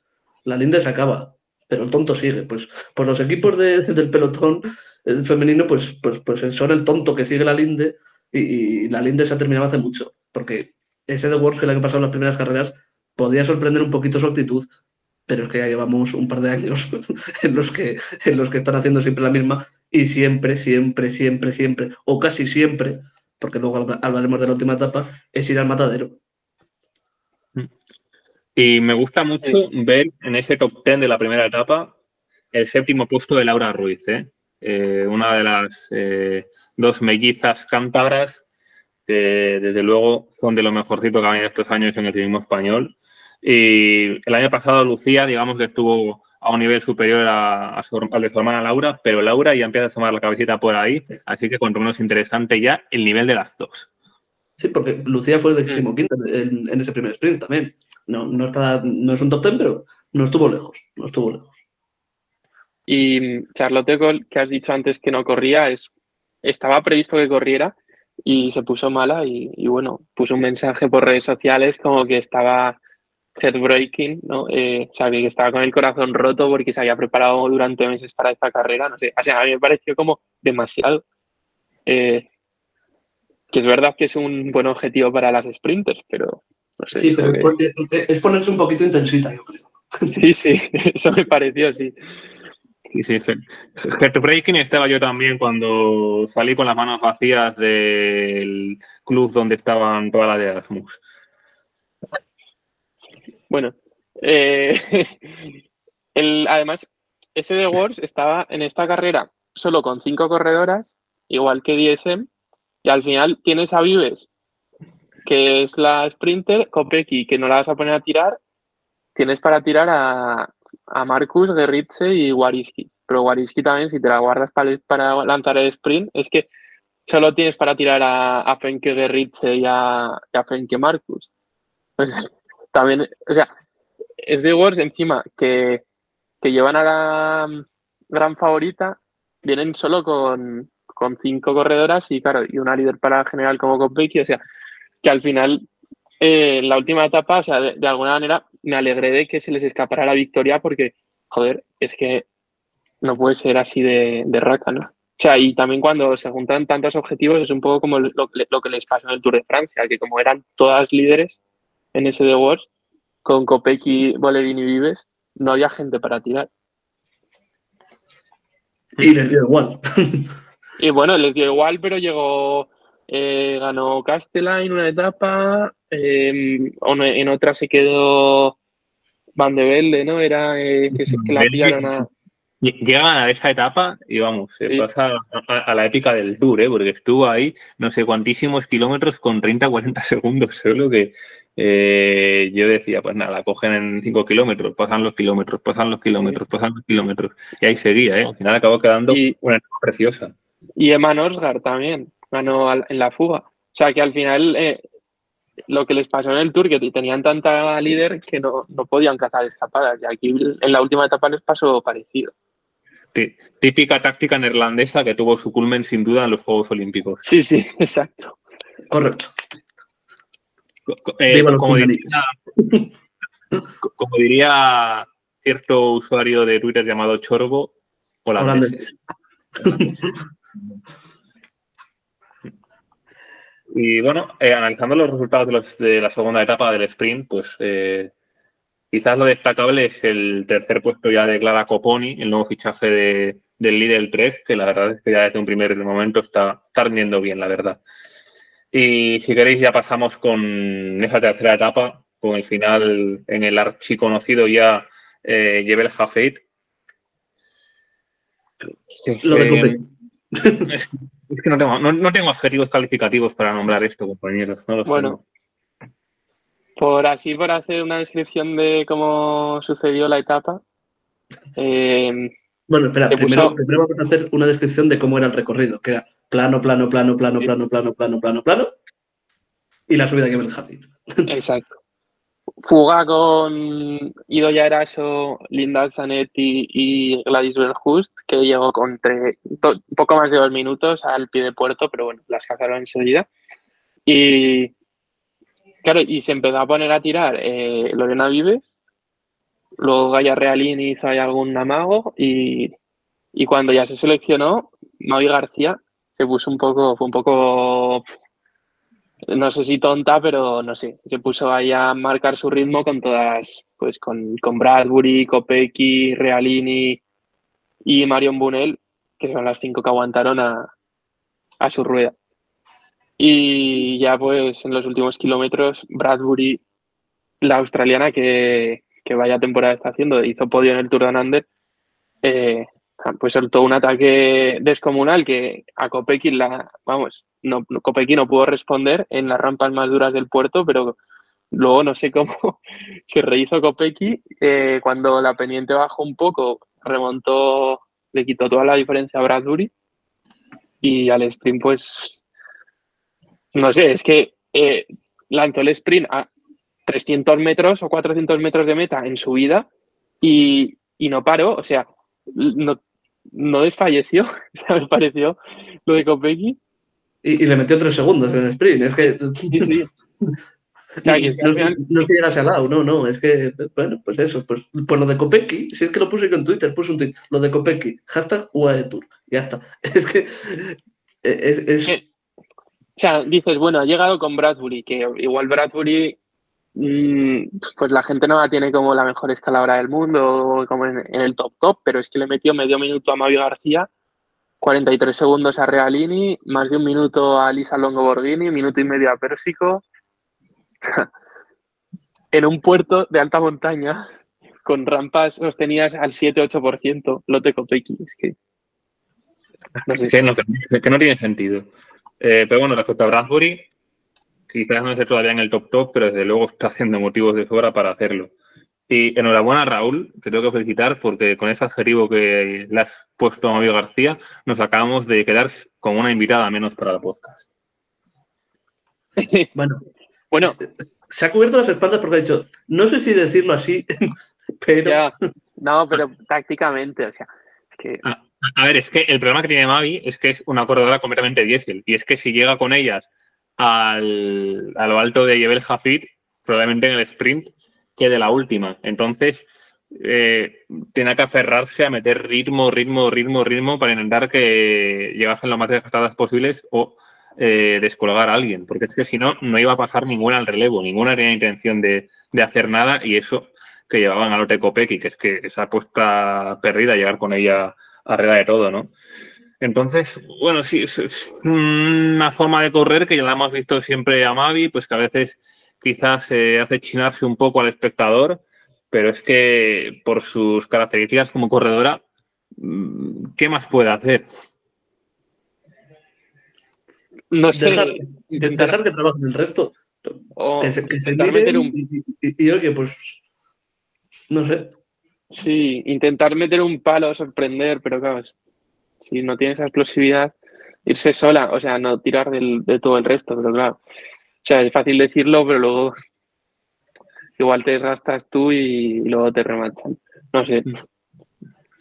la linde se acaba, pero el tonto sigue. Pues, pues los equipos del pelotón eh, femenino, pues, pues, pues son el tonto que sigue la linde y, la linde se ha terminado hace mucho. Porque ese de World que el año pasado en las primeras carreras podía sorprender un poquito su actitud, pero es que ya llevamos un par de años en los que, en los que están haciendo siempre la misma y siempre, siempre, siempre, siempre, o casi siempre, porque luego hablaremos de la última etapa, es ir al matadero. Y me gusta mucho ver en ese top ten de la primera etapa el séptimo puesto de Laura Ruiz, ¿eh? Eh, una de las eh, dos mellizas cántabras que desde luego son de lo mejorcito que ha habido estos años en el ciclismo español y el año pasado Lucía, digamos que estuvo a un nivel superior a, al de su hermana Laura, pero Laura ya empieza a tomar la cabecita por ahí, así que cuanto menos interesante ya el nivel de las dos. Sí, porque Lucía fue el decimoquinto en, en ese primer sprint también. No, no, está, no es un top ten, pero no estuvo lejos, no estuvo lejos. Y Charlotte Gol, que has dicho antes que no corría, es, estaba previsto que corriera y se puso mala y, bueno, puso un mensaje por redes sociales como que estaba headbreaking, ¿no? Eh, o sea, que estaba con el corazón roto porque se había preparado durante meses para esta carrera, no sé. O sea, a mí me pareció como demasiado. Eh, que es verdad que es un buen objetivo para las sprinters, pero no sé. Sí, pero es ponerse un poquito intensita, yo creo. Sí, sí, eso me pareció, sí. Sí, sí, Headbreaking estaba yo también cuando salí con las manos vacías del club donde estaban todas las de Erasmus. Bueno, eh, el, además, ese de Wars estaba en esta carrera solo con cinco corredoras, igual que DSM, y al final tienes a Vives, que es la sprinter, Kopecky, que no la vas a poner a tirar, tienes para tirar a, a Marcus, Gerritze y Wariski. Pero Wariski también, si te la guardas para, lanzar el sprint, es que solo tienes para tirar a, a Fenke Gerritze y a, a Fenke Marcus. Pues, también, o sea, es de Wars encima que, llevan a la gran favorita, vienen solo con, cinco corredoras y claro, y una líder para general como Kopecky, o sea, que al final, eh, la última etapa, o sea, de, alguna manera me alegré de que se les escapara la victoria porque, joder, es que no puede ser así de, de raca, ¿no? O sea, y también cuando se juntan tantos objetivos es un poco como lo, lo, que les pasó en el Tour de Francia, que como eran todas líderes, en ese de Wars, con Kopecky, Bolerini y Vives, no había gente para tirar. Y les dio igual. y bueno, les dio igual, pero llegó eh, ganó Castellan una etapa, em, en otra se quedó Van de Velde, ¿no? Era eh, que, que, la pillaron a... Llegan a esa etapa y vamos, se pasa a, la épica del Tour, ¿eh? porque estuvo ahí no sé cuantísimos kilómetros con 30-40 segundos, solo que eh, yo decía, pues nada, la cogen en 5 kilómetros, pasan los kilómetros, pasan los kilómetros, pasan los kilómetros, y ahí seguía, ¿eh? al final acabó quedando una etapa preciosa. Y Emma Norsgaard también ganó en la fuga. O sea que al final eh, lo que les pasó en el Tour, que tenían tanta líder que no, no podían cazar escapadas. Y aquí en la última etapa les pasó parecido. Típica táctica neerlandesa que tuvo su culmen sin duda en los Juegos Olímpicos. Sí, sí, exacto. Correcto. Eh, como, diría, como, diría, cierto usuario de Twitter llamado Chorbo, holandeses. Y bueno, eh, analizando los resultados de, la segunda etapa del sprint, pues eh, quizás lo destacable es el tercer puesto ya de Clara Coponi, el nuevo fichaje del líder 3, que la verdad es que ya desde un primer momento está, está bien, la verdad. Y si queréis ya pasamos con esa tercera etapa, con el final en el archiconocido ya eh, Jebel Hafeit. Lo de es, que no tengo, no, tengo, adjetivos calificativos para nombrar esto, compañeros. bueno, por así, por hacer una descripción de cómo sucedió la etapa. Eh, bueno, espera, primero, vamos a hacer una descripción de cómo era el recorrido, que era plano, plano, plano, plano, plano, plano, plano, plano, plano, y la subida que el Hafid. Exacto. Con Ido Eraso, Linda Zanetti y Gladys Belhust, que llegó con un poco más de dos minutos al pie de puerto, pero bueno, las cazaron enseguida. Y claro, y se empezó a poner a tirar eh, Lorena Vives, luego Gaya Realini hizo ahí algún amago y, y cuando ya se seleccionó, Mavi García se puso un poco, fue un poco no sé si tonta, pero no sé, se puso ahí a marcar su ritmo con todas, pues con, con Bradbury, Kopecky, Realini y Marion Bunel, que son las cinco que aguantaron a, a su rueda. Y ya pues en los últimos kilómetros, Bradbury, la australiana que, que vaya temporada está haciendo, hizo podio en el Tour de Nander, eh, pues soltó un ataque descomunal que a Kopecky la, vamos, no, no pudo responder en las rampas más duras del puerto, pero luego no sé cómo se rehizo Kopecky eh, cuando la pendiente bajó un poco, remontó, le quitó toda la diferencia a Bradbury y al sprint pues no sé, es que eh, lanzó el sprint a 300 metros o 400 metros de meta en subida y, y no paró, o sea, no, no desfalleció, o me pareció lo de Kopecky. Y, le metió tres segundos en el sprint, es que... No, es que llegase al lado, no, no, es que, bueno, pues eso, pues, pues lo de Kopecky, si es que lo puse con Twitter, puse un tweet, lo de Kopecky, hashtag UAE Tour, ya está. Es que es, es... Eh, o sea, dices, bueno, ha llegado con Bradbury, que igual Bradbury Mm, pues la gente no la tiene como la mejor escaladora del mundo, como en, el top top, pero es que le metió medio minuto a Mavi García, 43 segundos a Realini, más de un minuto a Lisa Longo Borghini, minuto y medio a Pérsico, en un puerto de alta montaña, con rampas sostenidas al 7-8%, Lote Kopecky, es que... No sé. que, no, que no tiene sentido. Eh, pero bueno, respecto a Bradbury, quizás no esté todavía en el top top, pero desde luego está haciendo motivos de sobra para hacerlo. Y enhorabuena, Raúl, te tengo que felicitar porque con ese adjetivo que le puesto a Mario García, nos acabamos de quedar con una invitada menos para el podcast. bueno, bueno, se ha cubierto las espaldas porque ha dicho, no sé si decirlo así, pero. no, pero tácticamente, o sea, es que. A, a, ver, es que el problema que tiene Mavi es que es una corredora completamente diésel. Y es que si llega con ellas al, a lo alto de Yebel Jafir, probablemente en el sprint, que de la última. Entonces, eh, tiene que aferrarse a meter ritmo, ritmo, ritmo, ritmo para intentar que llegasen lo más desgastadas posibles o eh, descolgar a alguien, porque es que si no, no iba a pasar ninguna al relevo, ninguna tenía intención de, hacer nada y eso que llevaban a Lotte Kopecky, que es que esa apuesta perdida, llegar con ella arriba de todo, ¿no? Entonces, bueno, sí, es, una forma de correr que ya la hemos visto siempre a Mavi, pues que a veces quizás se hace chinarse un poco al espectador, pero es que por sus características como corredora, mm, ¿qué más puede hacer? No sé. Dejar, intentar, que trabajen el resto. que se, que meter un... y, oye, pues. No sé. Sí, intentar meter un palo, sorprender, pero claro, si no tiene esa explosividad, irse sola, o sea, no tirar del, de todo el resto, pero claro. O sea, es fácil decirlo, pero luego igual te desgastas tú y luego te remachan. No sé.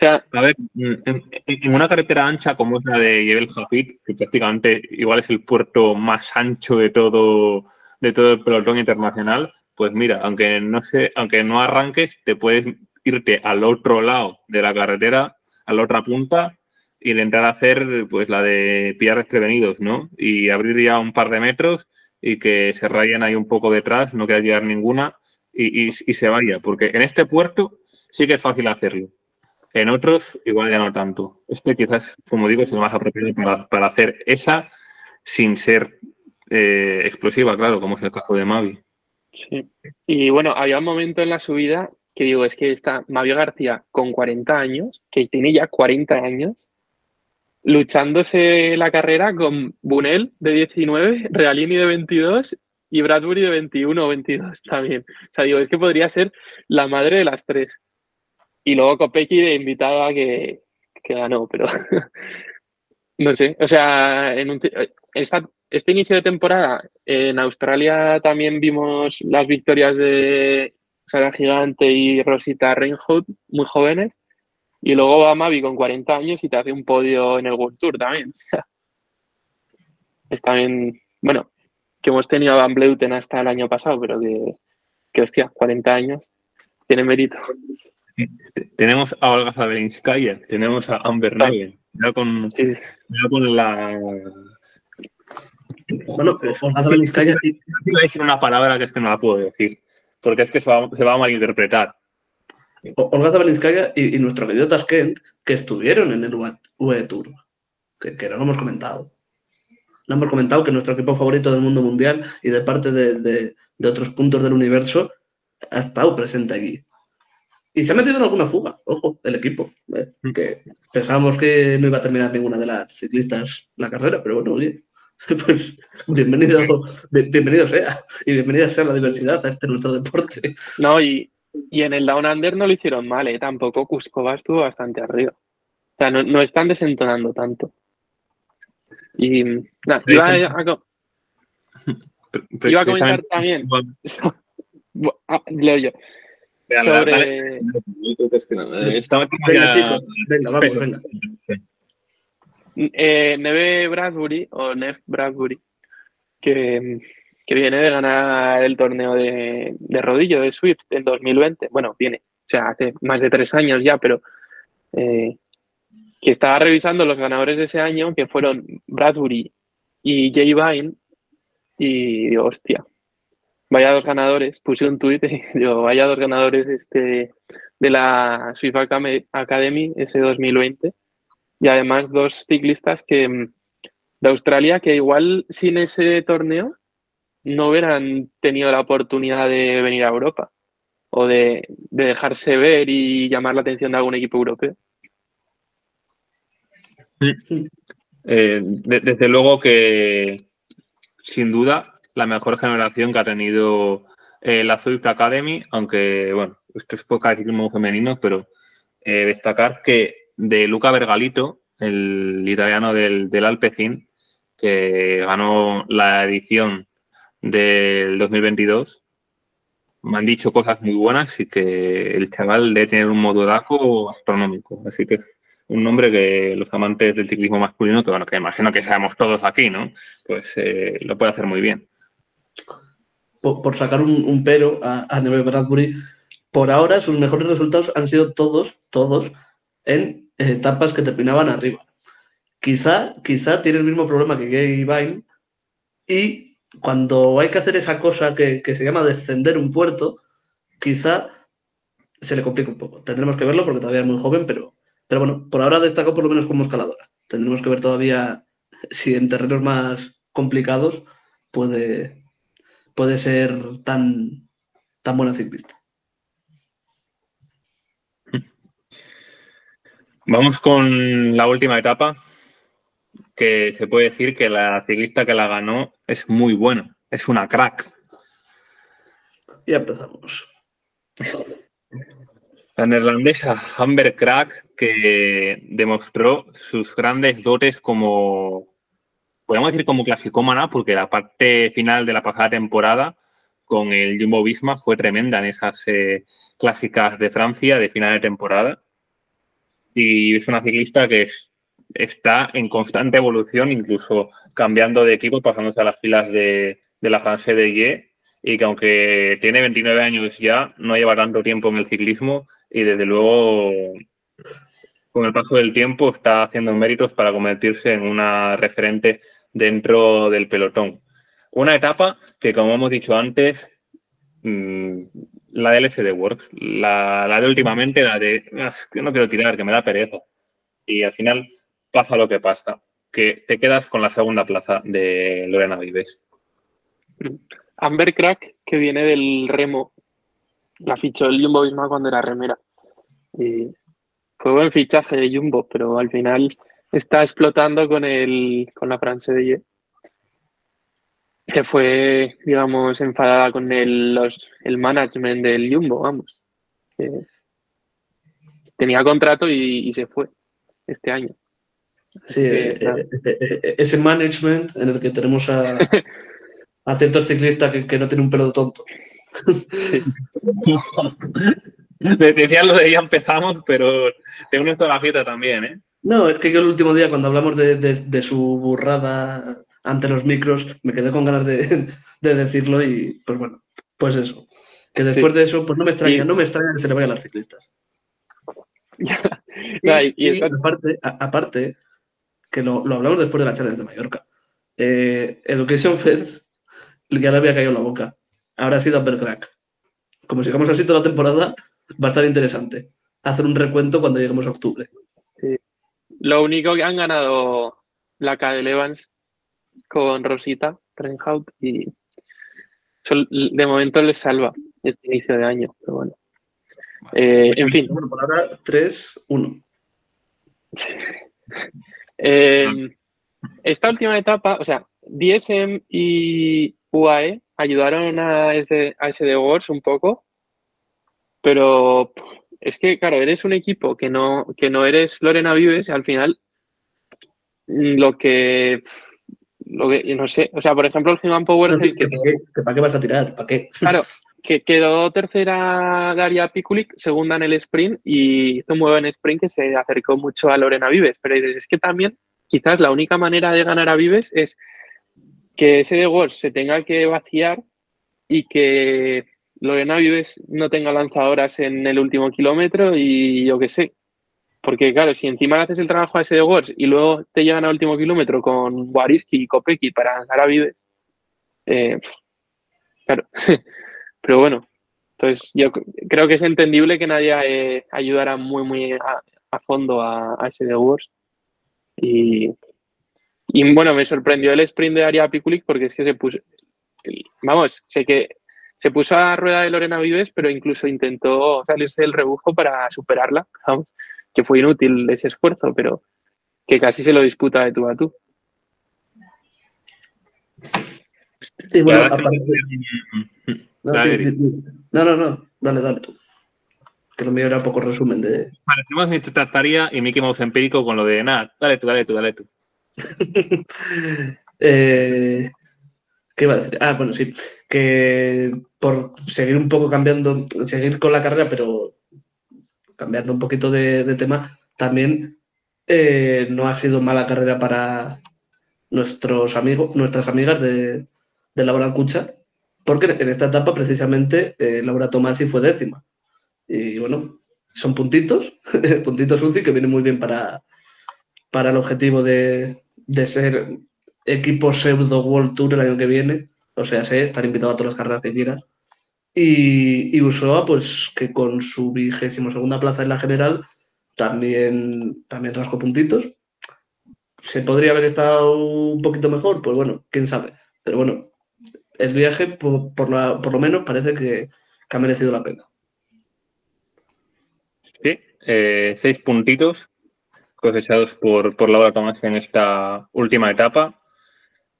A ver, en, una carretera ancha como es la de Yebel Jafit, que prácticamente igual es el puerto más ancho de todo, de todo el pelotón internacional, pues mira, aunque no sé, aunque no arranques, te puedes irte al otro lado de la carretera, a la otra punta, y intentar hacer pues la de pillar desprevenidos, ¿no? Y abrir ya un par de metros y que se rayen ahí un poco detrás, no queda llegar ninguna y, y se vaya, porque en este puerto sí que es fácil hacerlo en otros, igual ya no tanto. Este quizás, como digo, es el más apropiado para, hacer esa sin ser eh, explosiva, claro, como es el caso de Mavi. Sí. Y bueno, había un momento en la subida que digo, es que está Mavi García con 40 años, que tiene ya 40 años, luchándose la carrera con Bunel de 19, Realini de 22 y Bradbury de 21 o 22 también. O sea, digo, es que podría ser la madre de las tres. Y luego Kopecky de invitada que, que ganó, pero no sé. O sea, en un, este inicio de temporada en Australia también vimos las victorias de Sara Gigante y Rosita Reinhold, muy jóvenes. Y luego va Mavi con 40 años y te hace un podio en el World Tour también. es también, bueno, que hemos tenido a Van Bleuten hasta el año pasado, pero que, que hostia, 40 años, tiene mérito. Tenemos a Olga Zabelinskaya, tenemos a Amber Nagel. Ya con, con la. Bueno, Olga Zabelinskaya. Voy a decir una palabra que es que no la puedo decir, porque es que se va, se va a malinterpretar. Olga Zabelinskaya y, nuestro querido Tashkent, que estuvieron en el UE Tour, que, que no lo hemos comentado. No hemos comentado que nuestro equipo favorito del mundo mundial y de parte de, de, de otros puntos del universo ha estado presente aquí. Y se ha metido en alguna fuga, ojo, el equipo. Eh, mm. que pensábamos que no iba a terminar ninguna de las ciclistas la carrera, pero bueno, oye, pues bienvenido, bienvenido sea. Y bienvenida sea la diversidad a este nuestro deporte. No, y, en el Down Under no lo hicieron mal, ¿eh? Tampoco Cuscova estuvo bastante arriba. O sea, no, están desentonando tanto. Y nada, iba a, iba a comentar también. Ah, leo yo sobre... Neve Bradbury, o Nev Bradbury, que, viene de ganar el torneo de, rodillo de Swift en 2020. Bueno, viene, o sea, hace más de tres años ya, pero eh, que estaba revisando los ganadores de ese año, que fueron Bradbury y Jay Vine, y digo, hostia, vaya dos ganadores, puse un tuit digo, vaya dos ganadores este, de la Swift Academy ese 2020 y además dos ciclistas que de Australia que igual sin ese torneo no hubieran tenido la oportunidad de venir a Europa o de, dejarse ver y llamar la atención de algún equipo europeo. Eh, desde luego que sin duda la mejor generación que ha tenido eh, la Swift Academy, aunque, bueno, esto es poca ciclismo femenino, pero eh, destacar que de Luca Bergalito, el italiano del, del Alpecin, que ganó la edición del 2022, me han dicho cosas muy buenas y que el chaval debe tener un motoraco astronómico. Así que un nombre que los amantes del ciclismo masculino, que bueno, que imagino que sabemos todos aquí, ¿no? Pues eh, lo puede hacer muy bien por, sacar un, pero a, a Neve Bradbury, por ahora sus mejores resultados han sido todos, todos en etapas que terminaban arriba. Quizá, quizá tiene el mismo problema que Gay Vine y cuando hay que hacer esa cosa que, se llama descender un puerto, quizá se le complica un poco. Tendremos que verlo porque todavía es muy joven, pero, pero bueno, por ahora destaco por lo menos como escaladora. Tendremos que ver todavía si en terrenos más complicados puede, puede ser tan, tan buena ciclista. Vamos con la última etapa, que se puede decir que la ciclista que la ganó es muy buena, es una crack. Ya empezamos. La neerlandesa Amber Crack, que demostró sus grandes dotes como, podemos decir como clasicómana, porque la parte final de la pasada temporada con el Jumbo Visma fue tremenda en esas eh, clásicas de Francia de final de temporada. Y es una ciclista que está en constante evolución, incluso cambiando de equipo, pasándose a las filas de, la France de Ye, y que aunque tiene 29 años ya, no lleva tanto tiempo en el ciclismo y desde luego con el paso del tiempo está haciendo méritos para convertirse en una referente dentro del pelotón. Una etapa que, como hemos dicho antes, mmm, la de LCD Works, la, la, de últimamente, la de que no quiero tirar, que me da pereza. Y al final pasa lo que pasa, que te quedas con la segunda plaza de Lorena Vives. Amber Crack, que viene del remo, la fichó el Jumbo Visma cuando era remera. Y fue buen fichaje de Jumbo, pero al final está explotando con el con la France de Ye, que fue, digamos, enfadada con el, los, el management del Jumbo, vamos. Que tenía contrato y, y, se fue este año. Sí, que, eh, eh, ese management en el que tenemos a, a ciertos ciclistas que, que, no tienen un pelo de tonto. Sí. Decían lo de ya empezamos, pero te unes toda la fiesta también, ¿eh? No, es que yo el último día, cuando hablamos de, de, de su burrada ante los micros, me quedé con ganas de, de, decirlo y, pues bueno, pues eso. Que después sí. de eso, pues no me extraña, sí. no me extraña que se le vayan a las ciclistas. y, y, y aparte, a, aparte, que lo, lo, hablamos después de la charla de Mallorca, eh, Education First ya le había caído en la boca. Ahora ha sido Uppercrack. Como sigamos así toda la temporada, va a estar interesante hacer un recuento cuando lleguemos a octubre. Sí. Lo único que han ganado la Cadel Evans con Rosita Trenhout y de momento les salva este inicio de año, pero bueno. Eh, en fin. Bueno, por ahora 3-1. eh, esta última etapa, o sea, DSM y UAE ayudaron a ese, a ese de Wars un poco, pero es que, claro, eres un equipo que no, que no eres Lorena Vives y al final lo que, lo que, no sé, o sea, por ejemplo, el Human Power... No, que, que, que, ¿Para qué vas a tirar? ¿Para qué? Claro, que quedó tercera Daria Pikulik, segunda en el sprint y hizo un buen sprint que se acercó mucho a Lorena Vives, pero es que también quizás la única manera de ganar a Vives es que ese de Wars se tenga que vaciar y que Lorena Vives no tenga lanzadoras en el último kilómetro y yo qué sé. Porque claro, si encima haces el trabajo a ese de Wars y luego te llegan al último kilómetro con Wariski y Kopecky para lanzar a Vives, eh, claro. Pero bueno, entonces yo creo que es entendible que nadie eh, ayudara muy, muy a, a fondo a, a, ese de Wars. Y, y bueno, me sorprendió el sprint de Aria Pikulik porque es que se puso, vamos, sé que se puso a rueda de Lorena Vives, pero incluso intentó salirse del rebujo para superarla, vamos, que fue inútil ese esfuerzo, pero que casi se lo disputa de tú a tú. Y bueno, aparte... no, sí, sí, no, no, no, dale, dale tú. Que lo mío era poco resumen de. Parecemos mi trataría y Mickey Mouse empírico con lo de nada. Dale tú, dale tú, dale tú. eh, ¿Qué iba a decir? Ah, bueno, sí. Que por seguir un poco cambiando, seguir con la carrera, pero cambiando un poquito de, tema, también eh, no ha sido mala carrera para nuestros amigos, nuestras amigas de, de Laura Cucha, porque en esta etapa precisamente eh, Laura Tomasi fue décima. Y bueno, son puntitos, puntitos UCI que vienen muy bien para, para el objetivo de, de ser equipo pseudo World Tour el año que viene. O sea, sé, estar invitado a todas las carreras que quieras. Y, y Usoa, pues que con su vigésimo segunda plaza en la general también, también rascó puntitos. ¿Se podría haber estado un poquito mejor? Pues bueno, quién sabe. Pero bueno, el viaje, por, por, lo menos, parece que, que ha merecido la pena. Sí, eh, seis puntitos cosechados por, por Laura Tomás en esta última etapa.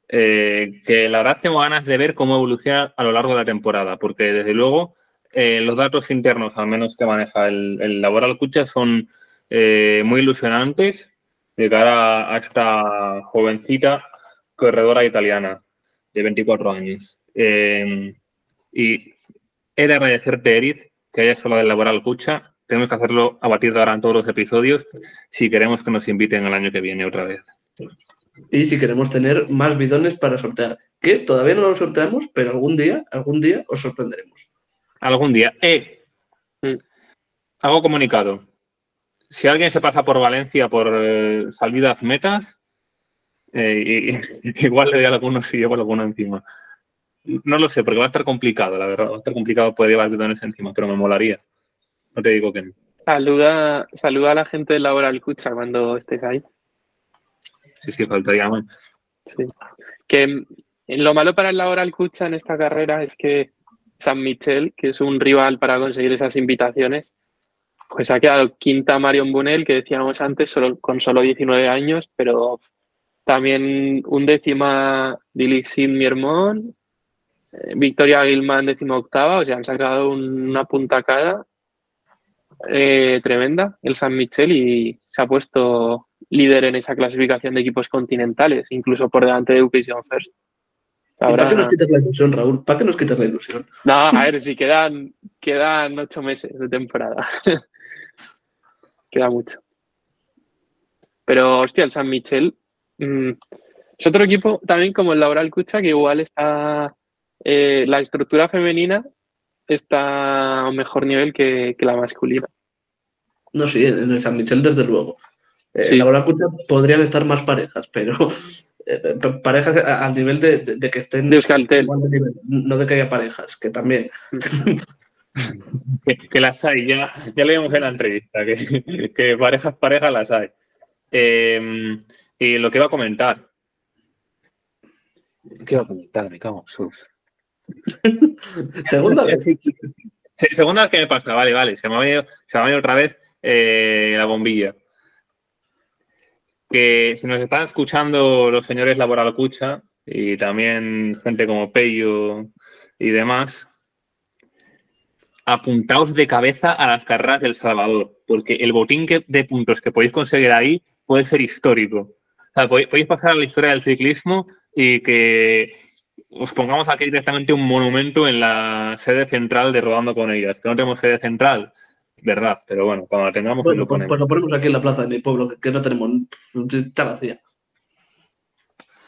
eh, que la verdad tengo ganas de ver cómo evoluciona a lo largo de la temporada, porque desde luego eh, los datos internos, al menos que maneja el, el Laboral Cucha, son eh, muy ilusionantes de cara a, esta jovencita corredora italiana de 24 años. Eh, y he de agradecerte, Eric, que hayas hablado del Laboral Cucha. Tenemos que hacerlo a partir de ahora en todos los episodios si queremos que nos inviten el año que viene otra vez. Y si queremos tener más bidones para sortear, que todavía no lo sorteamos, pero algún día, algún día os sorprenderemos. Algún día. ¡Eh! Mm. Hago comunicado. Si alguien se pasa por Valencia por eh, salidas metas, eh, y- igual le doy a alguno si llevo alguno encima. No lo sé, porque va a estar complicado, la verdad. Va a estar complicado poder llevar bidones encima, pero me molaría. No te digo que no. Saluda, saluda a la gente de Laboral Cucha cuando estés ahí. Sí, sí, faltaría más. Sí. Que mm, lo malo para el Laboral Cucha en esta carrera es que San Michel, que es un rival para conseguir esas invitaciones, pues ha quedado quinta Marion Bunel, que decíamos antes, solo, con solo 19 años, pero también un décima Dilixin Miermont, eh, Victoria Gilman décima octava, o sea, han sacado un- una punta cada eh, tremenda el San Michel y se ha puesto líder en esa clasificación de equipos continentales, incluso por delante de Education First. ¿Y ¿Para qué nos quitas la ilusión, Raúl? ¿Para qué nos quitas la ilusión? no, a ver, si quedan, quedan ocho meses de temporada. Queda mucho. Pero, hostia, el San Michel mm, es otro equipo también como el Laboral Cucha, que igual está. eh, la estructura femenina está a un mejor nivel que, que la masculina. No, sí, en el San Michel, desde luego. Eh, Sí. En la Bola Cucha podrían estar más parejas, pero eh, pa- parejas al nivel de, de- de que estén De Euskaltel. igual de nivel, no de que haya parejas, que también. Que, que las hay, ya, ya lo vimos en la entrevista, que, que parejas, parejas las hay. Eh, y lo que iba a comentar. ¿Qué iba a comentar? Me cago en sus. Segunda vez. Se- Segunda vez que me pasa, vale, vale. Se me ha venido, se ha venido otra vez eh, la bombilla. Que si nos están escuchando los señores Laboral Cucha y también gente como Pello y demás, apuntaos de cabeza a las carreras del Salvador, porque el botín de puntos que podéis conseguir ahí puede ser histórico. O sea, podéis, podéis pasar a la historia del ciclismo y que os pongamos aquí directamente un monumento en la sede central de Rodando con ellas. Que no tenemos sede central, es verdad, pero bueno, cuando la tengamos Bueno, lo pues, ponemos. pues lo ponemos aquí en la plaza de mi pueblo, que, no tenemos. Está vacía.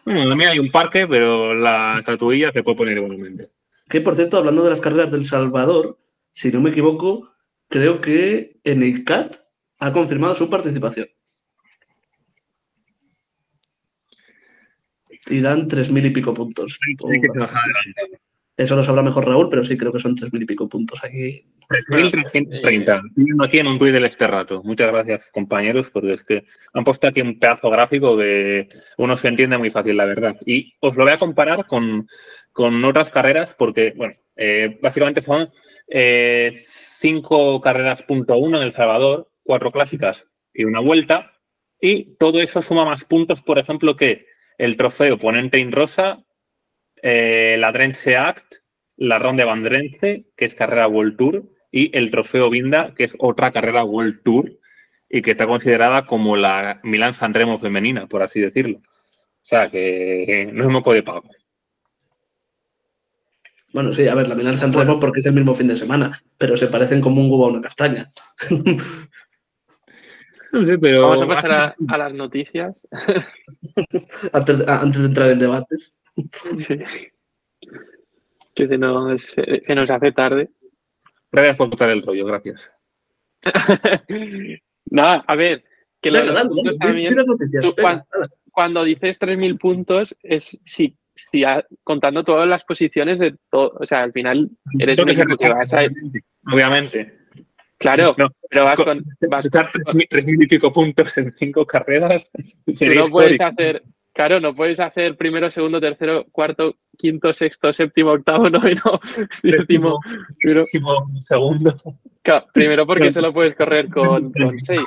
Bueno, en la mía hay un parque, pero la estatuilla se puede poner igualmente. Que por cierto, hablando de las carreras del Salvador, si no me equivoco, creo que en ICAT ha confirmado su participación. Y dan tres mil y pico puntos. Eso lo sabrá mejor Raúl, pero sí creo que son tres mil y pico puntos aquí. 3.330. Estoy viendo aquí en un tuit del este rato. Muchas gracias, compañeros, porque es que han puesto aquí un pedazo gráfico que uno se entiende muy fácil, la verdad. Y os lo voy a comparar con, con otras carreras, porque, bueno, eh, básicamente son eh, cinco carreras punto uno en El Salvador, cuatro clásicas y una vuelta. Y todo eso suma más puntos, por ejemplo, que el trofeo Ponente in Rosa, eh, la Drense Act, la Ronda Van Drense, que es carrera World Tour, y el Trofeo Vinda, que es otra carrera World Tour y que está considerada como la Milán Sanremo femenina, por así decirlo. O sea, que no es moco de pago. Bueno, sí, a ver, la Milán San Remo porque es el mismo fin de semana, pero se parecen como un huevo a una castaña. No sé, pero Vamos a pasar a, a las noticias. Antes, antes de entrar en debates. Sí. Que se nos, se nos hace tarde. Gracias por cortar el rollo, gracias. Nada, a ver, que lo de Venga, los dale, también, di las noticias. tú, venga, cuan- dale. cuando dices 3.000 puntos, es si, si a- contando todas las posiciones de todo, o sea, al final eres un que que vas a... Obviamente. Claro, No, pero vas con- vas tres, mil- tres mil y pico puntos en cinco carreras sería no puedes hacer, claro, no puedes hacer primero, segundo, tercero, cuarto, quinto, sexto, séptimo, octavo, noveno, décimo. pero- décimo segundo. Claro, primero porque Claro. solo puedes correr con, con seis.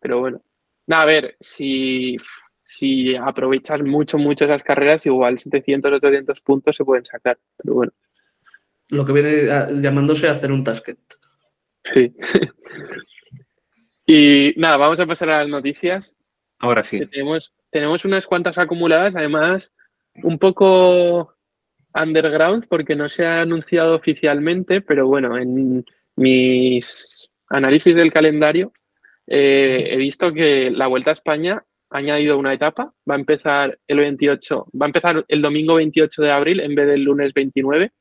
Pero bueno. No, a ver, si, si aprovechas mucho, mucho esas carreras, igual 700, 800 puntos se pueden sacar. Pero bueno, Lo que viene a- llamándose hacer un tasket. Sí. y nada, vamos a pasar a las noticias. Ahora sí. tenemos, tenemos unas cuantas acumuladas, además, un poco underground porque no se ha anunciado oficialmente, pero bueno, en mis análisis del calendario eh, he visto que la Vuelta a España ha añadido una etapa, va a empezar el 28, va a empezar el domingo 28 de abril en vez del lunes 29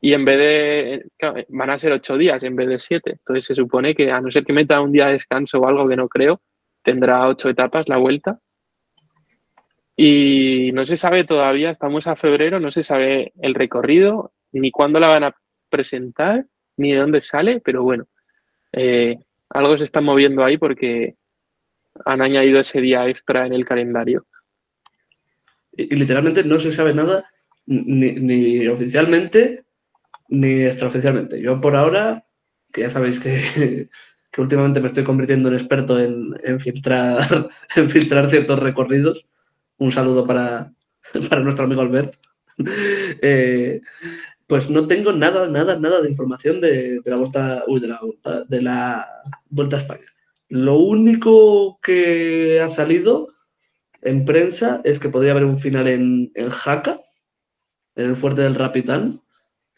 y en vez de, van a ser ocho días en vez de siete, entonces se supone que a no ser que meta un día de descanso o algo que no creo, tendrá ocho etapas la vuelta. Y no se sabe todavía, estamos a febrero, no se sabe el recorrido, ni cuándo la van a presentar, ni de dónde sale, pero bueno, eh, algo se está moviendo ahí porque han añadido ese día extra en el calendario. Y, y literalmente no se sabe nada, ni, ni oficialmente, ni extraoficialmente. Yo por ahora, que ya sabéis que, que últimamente me estoy convirtiendo en experto en, filtrar, en filtrar ciertos recorridos. Un saludo para, para nuestro amigo Albert. Eh, pues no tengo nada, nada, nada de información de, de la vuelta, de la vuelta a España. Lo único que ha salido en prensa es que podría haber un final en, en Jaca, en el fuerte del Rapitán,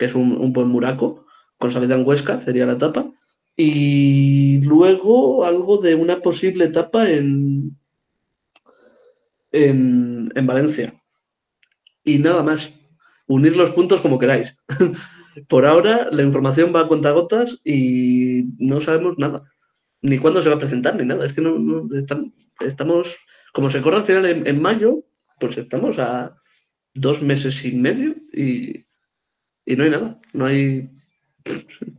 que es un, un buen muraco, con salida en Huesca, sería la etapa. Y luego algo de una posible etapa en, en, en Valencia. Y nada más. Unir los puntos como queráis. Por ahora la información va a cuentagotas y no sabemos nada. Ni cuándo se va a presentar, ni nada. Es que no, no- estamos, como se corre al final en, en mayo, pues estamos a dos meses y medio y, y no hay nada. No hay,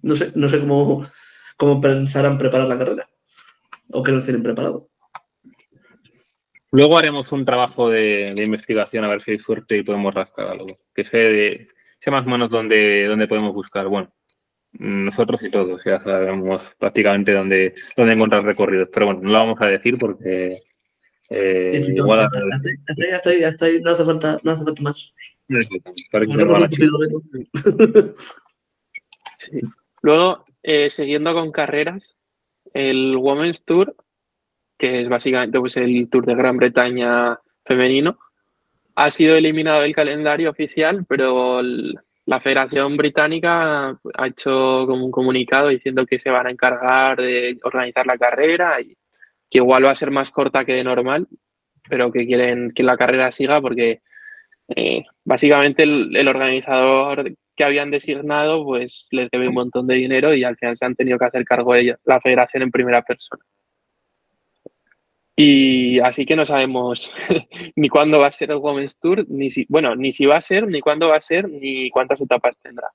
no sé, no sé cómo, cómo pensarán preparar la carrera. O qué nos tienen preparado. Luego haremos un trabajo de, de investigación a ver si hay suerte y podemos rascar algo. Que sé, de- sé más o menos dónde, dónde podemos buscar. Bueno, nosotros y todos ya sabemos prácticamente dónde, dónde encontrar recorridos. Pero bueno, no lo vamos a decir porque eh, igual hasta, hasta ahí, hasta ahí, hasta ahí, hasta ahí, no hace falta, no hace falta más. Luego, eh, siguiendo con carreras, el Women's Tour, que es básicamente pues, el Tour de Gran Bretaña femenino, ha sido eliminado del calendario oficial, pero el- la Federación Británica ha hecho como un comunicado diciendo que se van a encargar de organizar la carrera y que igual va a ser más corta que de normal, pero que quieren que la carrera siga porque eh, básicamente el, organizador que habían designado pues les debe un montón de dinero y al final se han tenido que hacer cargo de ellos, la federación en primera persona. Y así que no sabemos ni cuándo va a ser el Women's Tour, ni si, bueno, ni si va a ser, ni cuándo va a ser, ni cuántas etapas tendrá.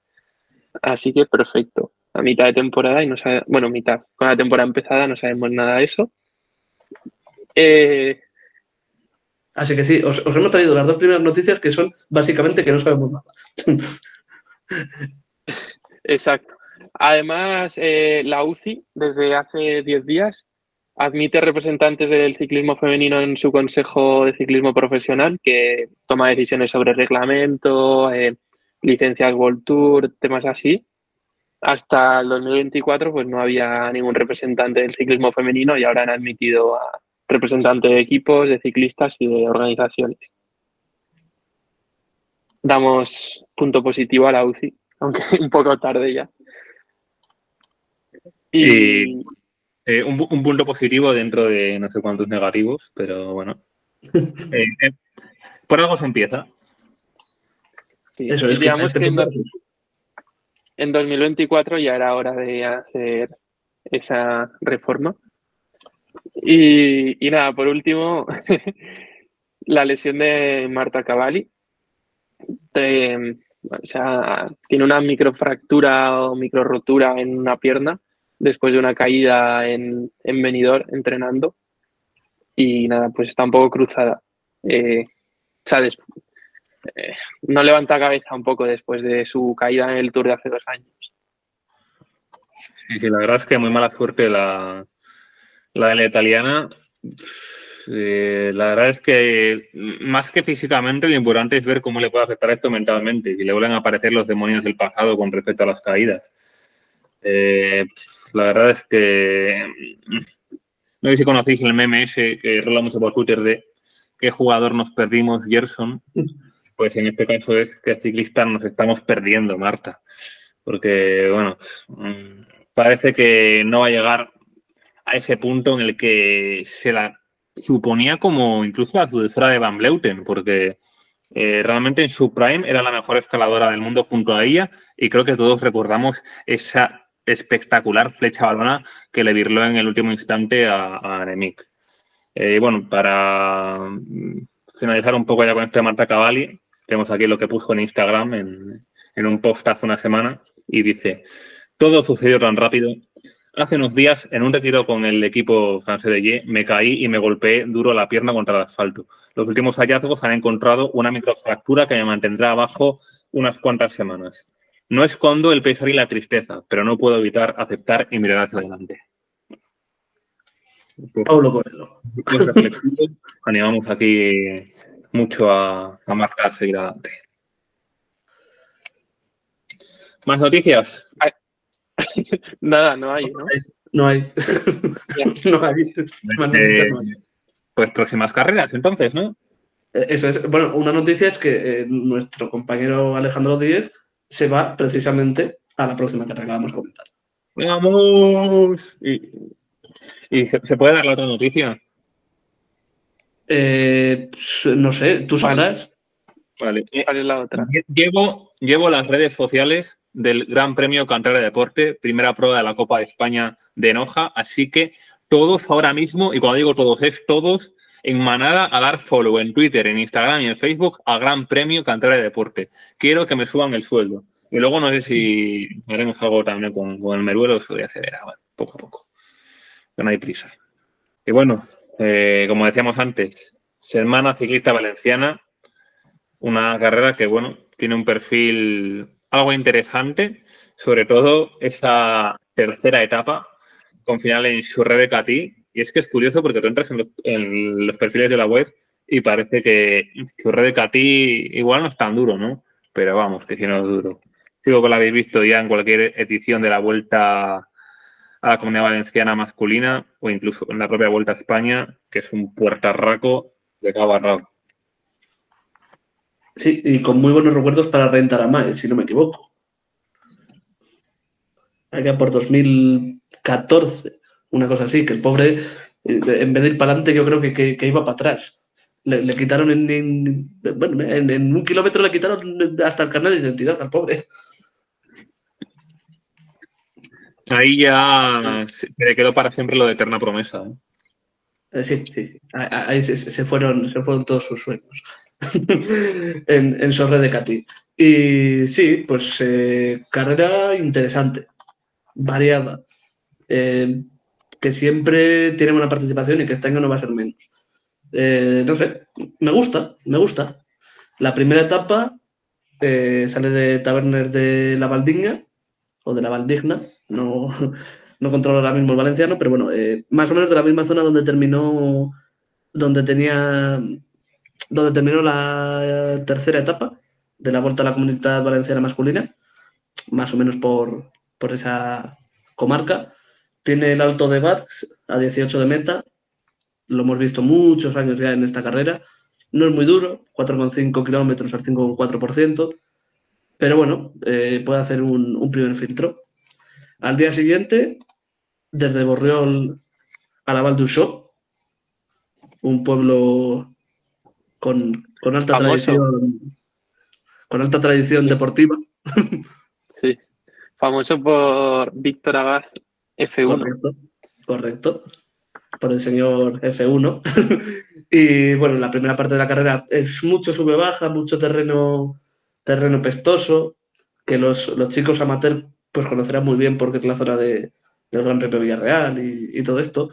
Así que perfecto. A mitad de temporada y no sabe, bueno, mitad. Con la temporada empezada no sabemos nada de eso. Eh, Así que sí, os, os hemos traído las dos primeras noticias que son básicamente que no sabemos nada. Exacto. Además, eh, la UCI, desde hace 10 días, admite representantes del ciclismo femenino en su consejo de ciclismo profesional que toma decisiones sobre reglamento, eh, licencias World Tour, temas así. Hasta el 2024 pues no había ningún representante del ciclismo femenino y ahora han admitido a representantes de equipos, de ciclistas y de organizaciones. Damos punto positivo a la UCI, aunque un poco tarde ya. Y, Eh, un, un punto positivo dentro de no sé cuántos negativos, pero bueno. Eh, eh, por algo se empieza. sí, Eso es. digamos este que en 2024 ya era hora de hacer esa reforma. Y, y nada, por último, la lesión de Marta Cavalli. O sea, tiene una microfractura o microrotura en una pierna después de una caída en, en Benidorm entrenando. Y nada, pues está un poco cruzada. Eh, o sea, eh, no levanta cabeza un poco después de su caída en el Tour de hace dos años. Sí, sí, la verdad es que muy mala suerte la, la de la italiana. Eh, la verdad es que más que físicamente, lo importante es ver cómo le puede afectar esto mentalmente, si le vuelven a aparecer los demonios del pasado con respecto a las caídas. Eh, la verdad es que no sé si conocéis el meme ese que rola mucho por Twitter de qué jugador nos perdimos, Gerson. Pues en este caso es que ciclistas nos estamos perdiendo, Marta. Porque, bueno, mm, parece que no va a llegar a ese punto en el que se la suponía como incluso la sucesora de Van Bleuten, porque eh, realmente en su prime era la mejor escaladora del mundo junto a ella y creo que todos recordamos esa espectacular flecha balona que le virló en el último instante a, a eh, y bueno, para mm, finalizar un poco ya con esto de Marta Cavalli, tenemos aquí lo que puso en Instagram en un post hace una semana y dice, todo sucedió tan rápido. Hace unos días, en un retiro con el equipo francés de Ye, me caí y me golpeé duro la pierna contra el asfalto. Los últimos hallazgos han encontrado una microfractura que me mantendrá abajo unas cuantas semanas. No escondo el pesar y la tristeza, pero no puedo evitar aceptar y mirar hacia adelante. Pablo Coelho. Animamos aquí mucho a, a Marta a seguir adelante. ¿Más noticias? Nada, no hay, ¿no? No hay. no hay. Pues, eh, pues, próximas carreras, entonces, ¿no? Eh, eso es. Bueno, una noticia es que eh, nuestro compañero Alejandro Díez se va precisamente a la próxima carrera que vamos a comentar. ¡Vamos! ¿Y, y se, se, puede dar la otra noticia? Eh, no sé, tú sabrás. Vale. ¿Cuál es la otra? Llevo, llevo las redes sociales del Gran Premio de Deporte, primera prueba de la Copa de España de Noja, así que todos ahora mismo, y cuando digo todos es todos, en manada a dar follow en Twitter, en Instagram y en Facebook a Gran Premio de Deporte. Quiero que me suban el sueldo. Y luego no sé si haremos algo también con, con el Meruelo, eso de acelerar, bueno, poco a poco. Pero no hay prisa. Y bueno, eh, como decíamos antes, Semana Ciclista Valenciana, una carrera que, bueno, tiene un perfil algo interesante, sobre todo esa tercera etapa con final en Surre de Catí. Y es que es curioso porque tú entras en los, en los perfiles de la web y parece que Surre de Catí igual no es tan duro, ¿no? Pero vamos, que si no es duro. Digo que lo habéis visto ya en cualquier edición de la Vuelta a la Comunidad Valenciana masculina o incluso en la propia Vuelta a España, que es un puertarraco de cabo. Sí, y con muy buenos recuerdos para rentar a más, si no me equivoco. Allá por 2014, una cosa así, que el pobre, eh, en vez de ir para adelante, yo creo que, que, que iba para atrás. Le, le quitaron en, en, bueno, en, en, un kilómetro, le quitaron hasta el carnet de identidad al pobre. Ahí ya se, se le quedó para siempre lo de eterna promesa. ¿eh? Sí, sí, ahí se, se, fueron, se fueron todos sus sueños. en, en Sorre de Catí. Y sí, pues eh, carrera interesante, variada, eh, que siempre tiene buena participación y que este año no va a ser menos. Eh, no sé, me gusta, me gusta. La primera etapa eh, sale de Tabernes de la Valdiña o de la Valdigna, no, no controlo ahora mismo el valenciano, pero bueno, más o menos de la misma zona donde terminó, donde tenía donde terminó la tercera etapa de la Vuelta a la Comunidad Valenciana Masculina, más o menos por, por esa comarca. Tiene el Alto de Barx a 18 de meta, lo hemos visto muchos años ya en esta carrera. No es muy duro, 4,5 kilómetros al 5,4%, pero bueno, eh, puede hacer un, primer filtro. Al día siguiente, desde Borriol a la Val d'Uixó, un pueblo con, con alta Famoso. tradición con alta tradición deportiva. Sí, famoso por Víctor Abad F1. Correcto, correcto, por el señor F1. y bueno, la primera parte de la carrera es mucho sube-baja, mucho terreno, terreno pestoso, que los, los chicos amateur pues conocerán muy bien porque es la zona de, del Gran Premio Villarreal y, y todo esto.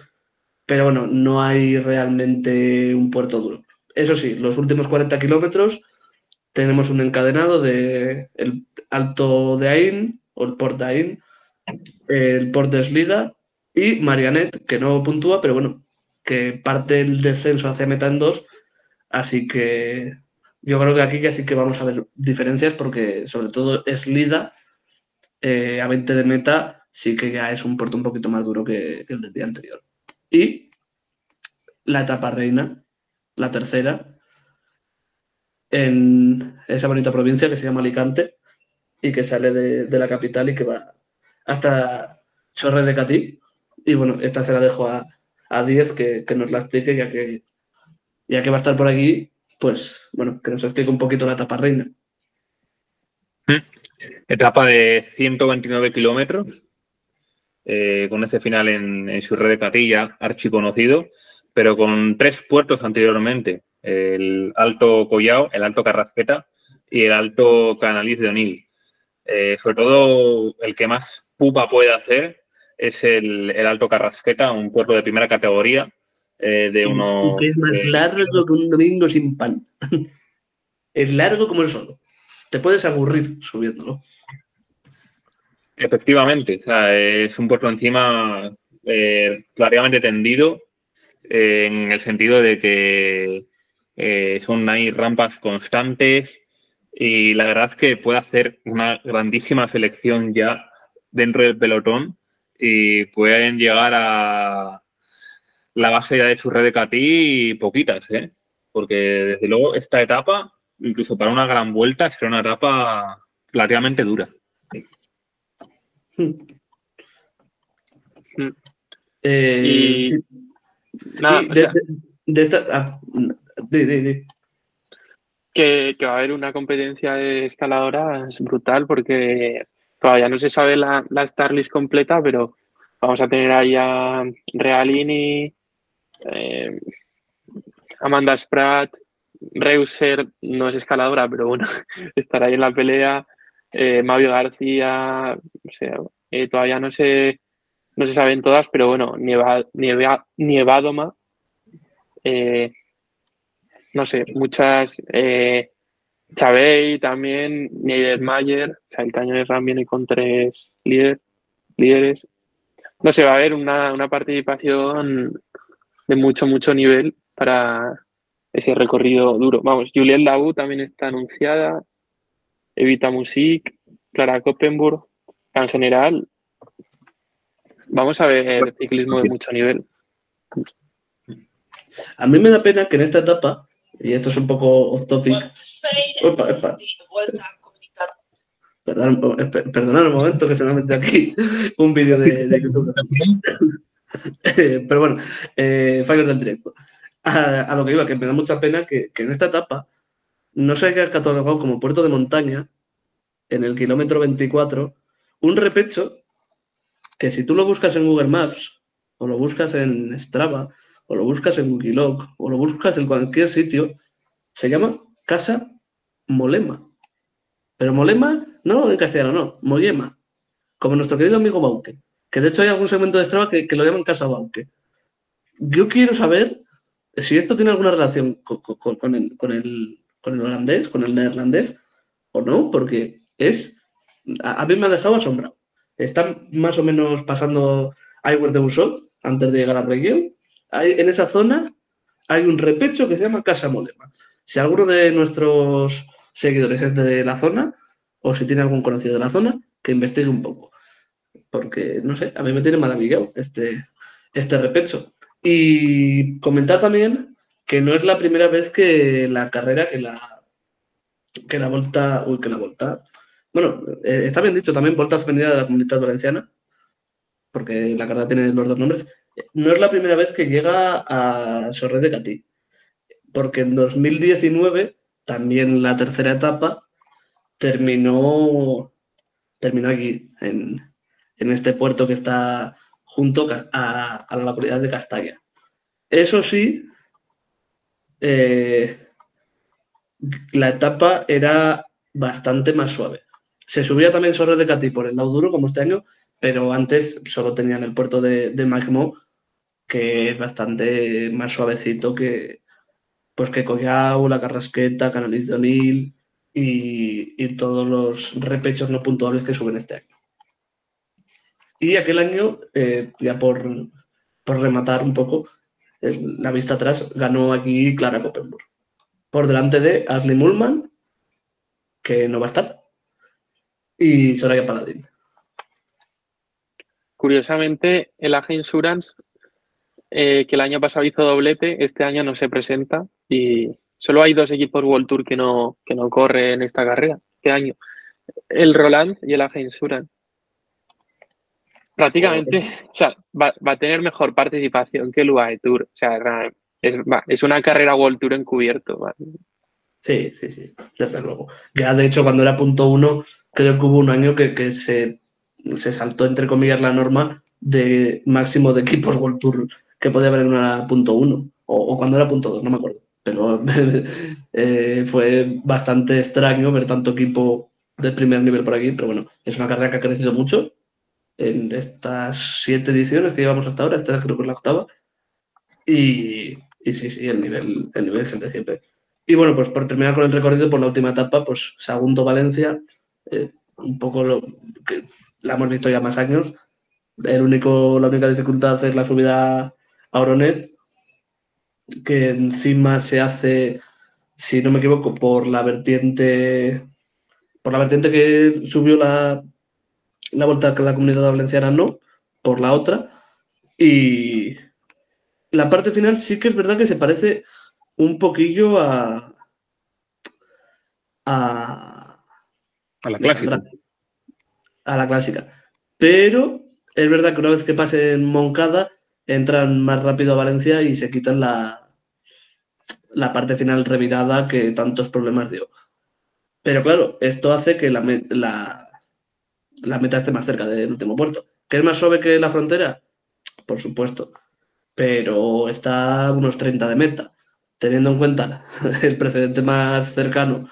Pero bueno, no hay realmente un puerto duro. Eso sí, los últimos 40 kilómetros tenemos un encadenado de el Alto de Ain, o el Port de Ain, el Port de Slida y Marianet, que no puntúa, pero bueno, que parte el descenso hacia meta en dos. Así que yo creo que aquí que sí que vamos a ver diferencias porque sobre todo Slida eh, a 20 de meta sí que ya es un puerto un poquito más duro que, que el del día anterior. Y la etapa reina, la tercera, en esa bonita provincia que se llama Alicante y que sale de, de la capital y que va hasta Chorre de Catí. Y bueno, esta se la dejo a, a Diez que, que nos la explique, ya que, ya que va a estar por aquí, pues bueno, que nos explique un poquito la etapa reina. Etapa de 129 kilómetros, eh, con ese final en, en Chorre de Catilla, archiconocido, pero con tres puertos anteriormente, el Alto Collao, el Alto Carrasqueta y el Alto Canaliz de Onil. Eh, sobre todo el que más pupa puede hacer es el, el Alto Carrasqueta, un puerto de primera categoría eh, de que es más eh, largo que un domingo sin pan. es largo como el sol. Te puedes aburrir subiéndolo. Efectivamente, o sea, es un puerto encima eh, relativamente tendido eh, en el sentido de que eh, son ahí rampas constantes y la verdad es que puede hacer una grandísima selección ya dentro del pelotón y pueden llegar a la base ya de su red de Catí y poquitas, ¿eh? porque desde luego esta etapa, incluso para una gran vuelta, será una etapa relativamente dura. Eh, Y- sí. De, sea, de- de esta. Ah, que, que va a haber una competencia de escaladoras brutal porque todavía no se sabe la, la Starlist completa, pero vamos a tener ahí a Realini, eh, Amanda Spratt, Reuser, no es escaladora, pero bueno, estará ahí en la pelea, eh, Mario García, o sea, eh, todavía no se, no se saben todas, pero bueno, Nieva, Nieva- Nievadoma, eh, no sé, muchas. Eh, Chabey también, Niedermayer, o sea, el Cañones Ram viene con tres líder, líderes. No sé, va a haber una, una participación de mucho, mucho nivel para ese recorrido duro. Vamos, Juliette Lau también está anunciada, Evita Music, Clara Koppenburg. En general, vamos a ver ciclismo de mucho nivel. A mí me da pena que en esta etapa, y esto es un poco off topic, Opa, opa. perdón, perdonad un momento que se me ha metido aquí un vídeo de, de YouTube. Eh, Pero bueno, eh, fallos del directo. A, a lo que iba, que me da mucha pena que, que en esta etapa no se haya catalogado como puerto de montaña, en el kilómetro 24, un repecho que si tú lo buscas en Google Maps, o lo buscas en Strava, o lo buscas en Wikiloc, o lo buscas en cualquier sitio, se llama Casa Molema. Pero Molema, no en castellano, no, Mollema. Como nuestro querido amigo Bauke. Que de hecho hay algún segmento de Strava que, que lo llaman Casa Bauke. Yo quiero saber si esto tiene alguna relación con, el, con el- con el holandés, con el neerlandés, o no, porque es. A mí me ha dejado asombrado. Están más o menos pasando Iwer de Usolt antes de llegar a región. Hay, en esa zona hay un repecho que se llama Casa Molema. Si alguno de nuestros seguidores es de la zona, o si tiene algún conocido de la zona, que investigue un poco. Porque, no sé, a mí me tiene maravillado este, este repecho. Y comentar también que no es la primera vez que la carrera, que la, que la volta, uy, que la volta, bueno, eh, está bien dicho también, volta femenina de la comunidad valenciana, porque la carrera tiene los dos nombres, no es la primera vez que llega a Sorred de Catí, porque en 2019, también la tercera etapa, terminó, terminó aquí, en, en este puerto que está junto a, a la localidad de Castalla. Eso sí, eh, la etapa era bastante más suave. Se subía también Sorres de Catí por el lado duro, como este año, pero antes solo tenían el puerto de, de Magmo, que es bastante más suavecito que, pues que Collao, la Carrasqueta, Canaliz de O'Neill y, y todos los repechos no puntuables que suben este año. Y aquel año, eh, ya por, por rematar un poco la vista atrás, ganó aquí Clara Koppenburg. Por delante de Ashley Mullman, que no va a estar, y Soraya Paladín. Curiosamente, el AG Insurance, eh, que el año pasado hizo doblete, este año no se presenta y solo hay dos equipos World Tour que no, que no corren esta carrera este año. El Roland y el AG Insurance. Prácticamente, o sea, va, va, a tener mejor participación que el UAE Tour. O sea, es, va, es una carrera World Tour encubierto. ¿vale? Sí, sí, sí, desde luego. Ya de hecho, cuando era punto uno, creo que hubo un año que, que se, se, saltó, entre comillas, la norma de máximo de equipos World Tour que podía haber en una punto uno, o, o cuando era punto dos, no me acuerdo. Pero eh, fue bastante extraño ver tanto equipo de primer nivel por aquí, pero bueno, es una carrera que ha crecido mucho en estas siete ediciones que llevamos hasta ahora, esta creo que es la octava, y, y sí, sí, el nivel, el nivel es el de siempre. Y bueno, pues por terminar con el recorrido, por la última etapa, pues Sagunto Valencia, eh, un poco lo que la hemos visto ya más años. El único, la única dificultad es la subida a Oronet, que encima se hace, si no me equivoco, por la vertiente, por la vertiente que subió la, la vuelta a la comunidad valenciana, no, por la otra. Y la parte final sí que es verdad que se parece un poquillo a. a. a la clásica. A la clásica. Pero es verdad que una vez que pasen Moncada, entran más rápido a Valencia y se quitan la, la parte final revirada que tantos problemas dio. Pero claro, esto hace que la, la, la meta esté más cerca del último puerto. ¿Que es más suave que la frontera? Por supuesto. Pero está a unos 30 de meta teniendo en cuenta el precedente más cercano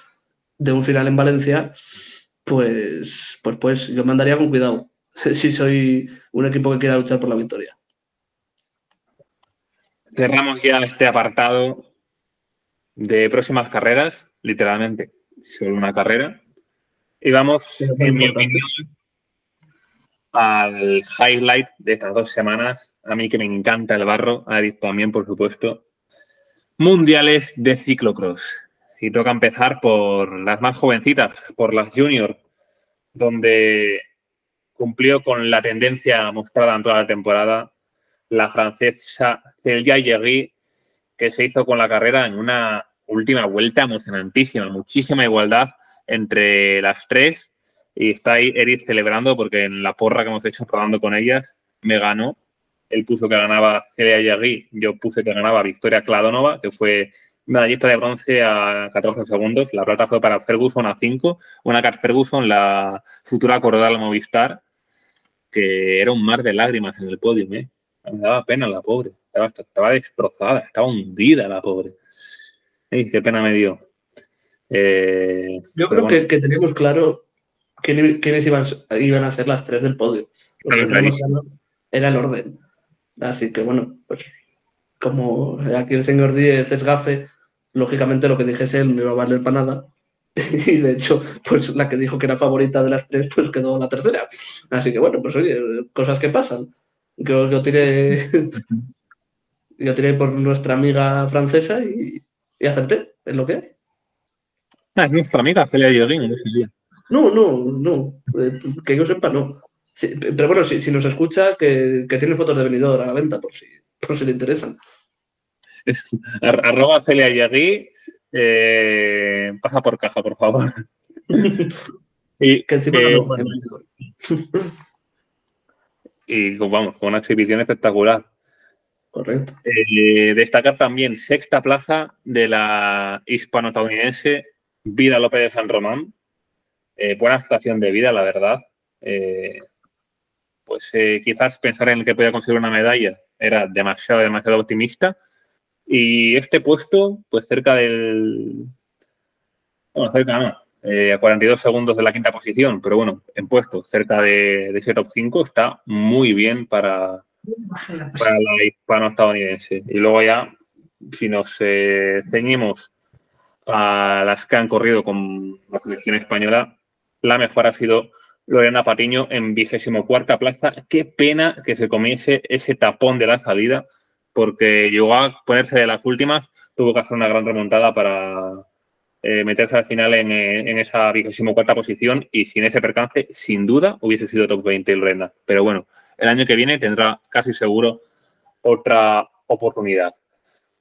de un final en Valencia, pues, pues, pues yo me andaría con cuidado si soy un equipo que quiera luchar por la victoria. Cerramos ya este apartado de próximas carreras, literalmente, solo una carrera. Y vamos, en mi opinión, al highlight de estas dos semanas. A mí que me encanta el barro, a Edith también, por supuesto mundiales de ciclocross. Y toca empezar por las más jovencitas, por las junior, donde cumplió con la tendencia mostrada en toda la temporada la francesa Celia Yerry, que se hizo con la carrera en una última vuelta emocionantísima, muchísima igualdad entre las tres. Y está ahí celebrando porque en la porra que hemos hecho rodando con ellas me ganó él puso que ganaba Celia Yagui, yo puse que ganaba Victoria Kladonova, que fue medallista de bronce a 14 segundos. La plata fue para Ferguson a 5. Una Cat Ferguson, la futura corredora Movistar, que era un mar de lágrimas en el podio. ¿eh? Me daba pena la pobre. Estaba, estaba destrozada, estaba hundida la pobre. Ay, qué pena me dio. Eh, yo creo bueno. que, que, teníamos claro quién, quiénes iban, iban, a ser las tres del podio. Era el orden. Así que bueno, pues como aquí el señor Díez es gafe, lógicamente lo que dijese él no iba a valer para nada. Y de hecho, pues la que dijo que era favorita de las tres, pues quedó la tercera. Así que bueno, pues oye, cosas que pasan. Yo, yo tiré. Yo tiré por nuestra amiga francesa y, y acerté, es lo que hay. Ah, es nuestra amiga Celia Dioguín, No, no, no. Eh, que yo sepa, no. Sí, pero bueno, si, si, nos escucha, que, que tiene fotos de venidor a la venta, por si, por si le interesan. Arroba Celia Yagui, eh, pasa por caja, por favor. y, que encima eh, no y vamos, con una exhibición espectacular. Correcto. Eh, destacar también sexta plaza de la hispano-estadounidense Vida López de San Román. Eh, buena estación de vida, la verdad. Eh, pues quizás pensar en el que podía conseguir una medalla era demasiado, demasiado optimista. Y este puesto, pues cerca del. Bueno, cerca no, eh, a 42 segundos de la quinta posición, pero bueno, en puesto cerca de, de ese top 5 está muy bien para, para la hispano-estadounidense. Y luego ya, si nos eh, ceñimos a las que han corrido con la selección española, la mejor ha sido Lorena Patiño en vigésimo cuarta plaza. Qué pena que se comiese ese tapón de la salida, porque llegó a ponerse de las últimas, tuvo que hacer una gran remontada para eh, meterse al final en, en esa vigésimo cuarta posición y sin ese percance, sin duda, hubiese sido top 20 Lorena. Pero bueno, el año que viene tendrá casi seguro otra oportunidad.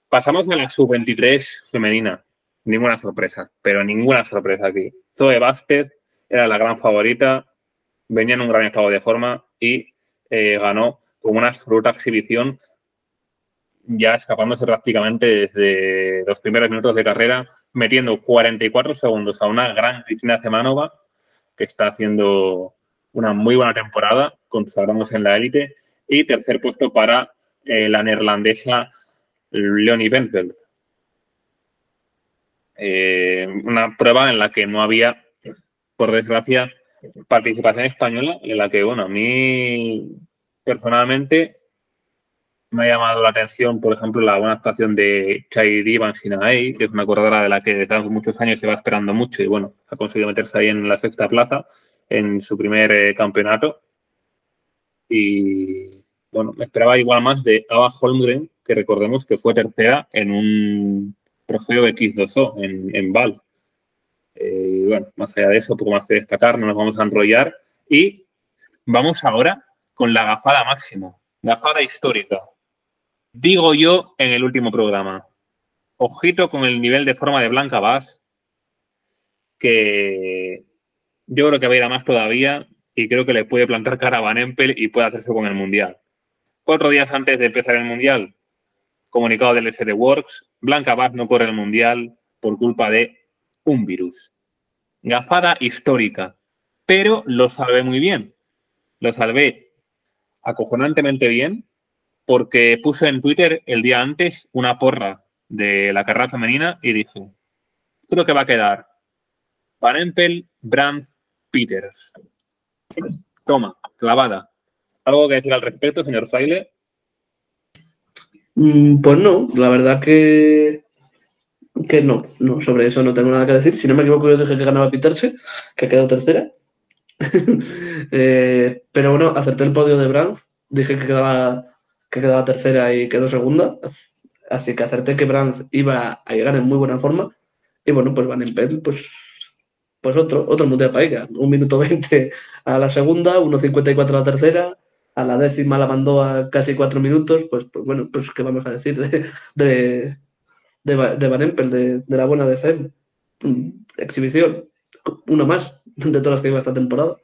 Pasamos a la sub-23 femenina. Ninguna sorpresa, pero ninguna sorpresa aquí. Zoe Vázquez era la gran favorita, venía en un gran estado de forma y eh, ganó con una absoluta exhibición, ya escapándose prácticamente desde los primeros minutos de carrera, metiendo 44 segundos a una gran Cristina Zemanova, que está haciendo una muy buena temporada, consagrándose en la élite, y tercer puesto para eh, la neerlandesa Leonie Benfeld. Eh, una prueba en la que no había, por desgracia, participación española, en la que, bueno, a mí personalmente me ha llamado la atención, por ejemplo, la buena actuación de Chaidi Van Sinaei, que es una corredora de la que desde hace muchos años se va esperando mucho y, bueno, ha conseguido meterse ahí en la sexta plaza en su primer eh, campeonato. Y bueno, me esperaba igual más de Ava Holmgren, que recordemos que fue tercera en un trofeo X2O en, en Val. Eh, bueno, más allá de eso, poco más que destacar, no nos vamos a enrollar. Y vamos ahora con la gafada máxima, gafada histórica. Digo yo en el último programa, ojito con el nivel de forma de Blanca Bass, que yo creo que va a ir a más todavía y creo que le puede plantar cara a Van Empel y puede hacerse con el Mundial. Cuatro días antes de empezar el Mundial, comunicado del SD Works, Blanca Bass no corre el Mundial por culpa de un virus. Gafada histórica, pero lo salvé muy bien. Lo salvé acojonantemente bien porque puse en Twitter el día antes una porra de la carrera femenina y dije, creo que va a quedar Van Empel, Brandt, Peters. Toma, clavada. ¿Algo que decir al respecto, señor Fraile? Mm, pues no, la verdad que, que no, no, sobre eso no tengo nada que decir. Si no me equivoco, yo dije que ganaba Peterse, que quedó tercera. Eh, pero bueno, acerté el podio de Brandt, dije que quedaba, que quedaba tercera y quedó segunda. Así que acerté que Brandt iba a llegar en muy buena forma. Y bueno, pues Van Empel, pues pues otro, otro mundial para ella. Un minuto 20 a la segunda, 1.54 a la tercera, a la décima la mandó a casi cuatro minutos, pues, pues bueno, pues qué vamos a decir de, de, de, de Van Empel, de, de, la buena de FEM. Exhibición, una más de todas las que iba esta temporada.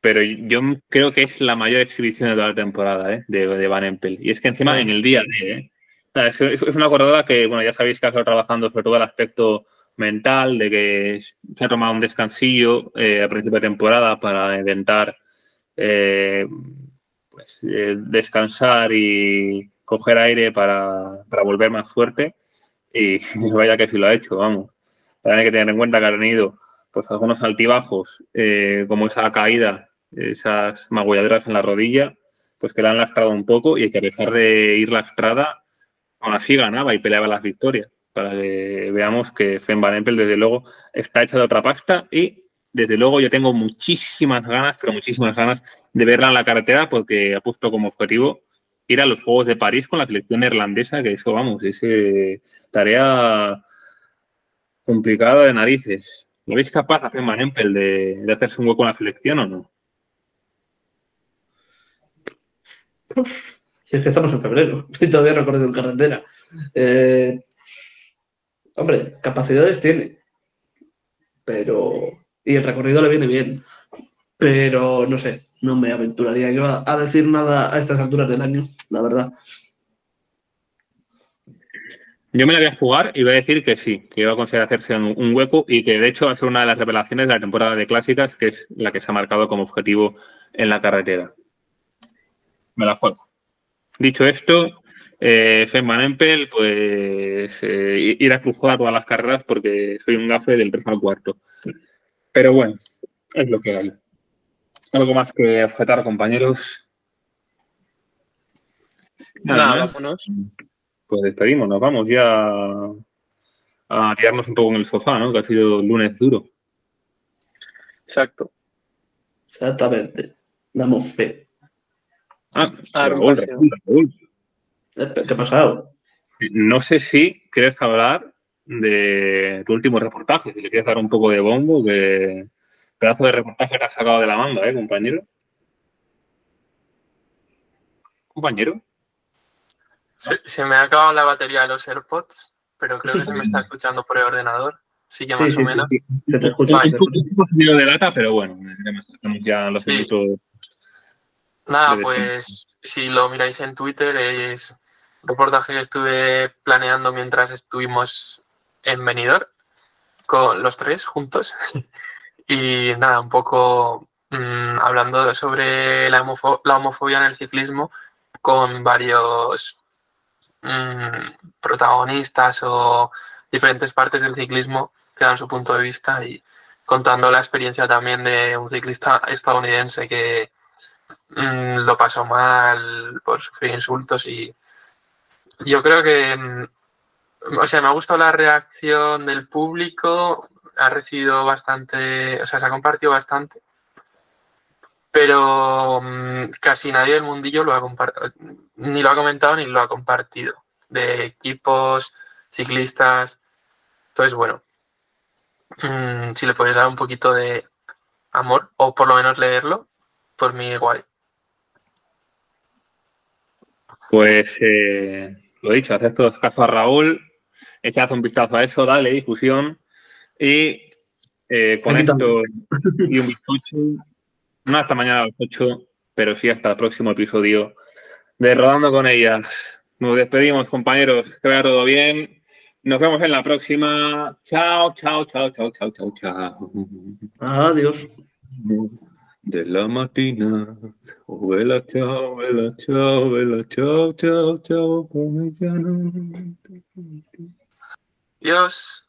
Pero yo creo que es la mayor exhibición de toda la temporada ¿eh? de, Van Empel. Y es que encima en el día de... ¿eh? Es, es una corredora que, bueno, ya sabéis que ha estado trabajando sobre todo el aspecto mental, de que se ha tomado un descansillo eh, a principio de temporada para intentar eh, pues, eh, descansar y coger aire para, para, volver más fuerte. Y vaya que sí lo ha hecho, vamos. También hay que tener en cuenta que ha tenido pues, algunos altibajos, eh, como esa caída, esas magulladuras en la rodilla, pues que la han lastrado un poco y que a pesar de ir lastrada, aún así ganaba y peleaba las victorias para que veamos que Fem Van Empel, desde luego, está hecha de otra pasta y, desde luego, yo tengo muchísimas ganas, pero muchísimas ganas de verla en la carretera porque ha puesto como objetivo ir a los Juegos de París con la selección neerlandesa, que eso, vamos, es eh, tarea complicada de narices. ¿Lo veis capaz, Fem Van Empel, de, hacerse un hueco en la selección o no? Si es que estamos en febrero y todavía corrido en carretera. Eh, hombre, capacidades tiene. Pero. Y el recorrido le viene bien. Pero no sé, no me aventuraría yo a, a decir nada a estas alturas del año, la verdad. Yo me la voy a jugar y voy a decir que sí, que iba a conseguir hacerse un, un, hueco y que de hecho va a ser una de las revelaciones de la temporada de clásicas, que es la que se ha marcado como objetivo en la carretera. Me la juego. Dicho esto, Eh, Empel, pues eh, ir a cruzar todas las carreras porque soy un gafe del 3 al cuarto. Pero bueno, es lo que hay. ¿Algo más que objetar, compañeros? Nada, vámonos. Pues despedimos, nos vamos ya a tirarnos un poco en el sofá, ¿no? Que ha sido lunes duro. Exacto. Exactamente. Damos fe. Ah, Ah, Raúl, paseo. Raúl, Raúl. ¿Qué ha pasado? No sé si quieres hablar de tu último reportaje, si le quieres dar un poco de bombo, que pedazo de reportaje te has sacado de la manga, ¿eh, compañero? Compañero. Se, se me ha acabado la batería de los AirPods, pero creo que se me está escuchando por el ordenador. Sí que Sí, más sí, o sí, menos. sí. Se te escucha. Vale. se te escucha. Un sonido de lata, pero bueno, estamos ya los Sí. minutos. Nada, de pues si lo miráis en Twitter es un reportaje que estuve planeando mientras estuvimos en Benidorm con los tres juntos. y nada, un poco mm, hablando sobre la, homofo- la homofobia en el ciclismo con varios mm, protagonistas o diferentes partes del ciclismo que dan su punto de vista y contando la experiencia también de un ciclista estadounidense que mm, lo pasó mal por sufrir insultos y yo creo que, mm, o sea, me ha gustado la reacción del público, ha recibido bastante, o sea, se ha compartido bastante, pero mm, casi nadie del mundillo lo ha ni lo ha comentado ni lo ha compartido, de equipos, ciclistas, entonces bueno, mm, si le podéis dar un poquito de amor o por lo menos leerlo, por mí guay. Pues eh, lo dicho, haced todos caso a Raúl, echad un vistazo a eso, dale difusión y eh, con Aquí esto y un bizcocho, no hasta mañana a las 8, pero sí hasta el próximo episodio de Rodando con ellas. Nos despedimos, compañeros, que vaya todo bien. Nos vemos en la próxima. Chao, chao, chao, chao, chao, chao, chao. Adiós. De la matina, oh, vela, chao, vela, chao, vela, chao, chao, chao, con ella no. Dios.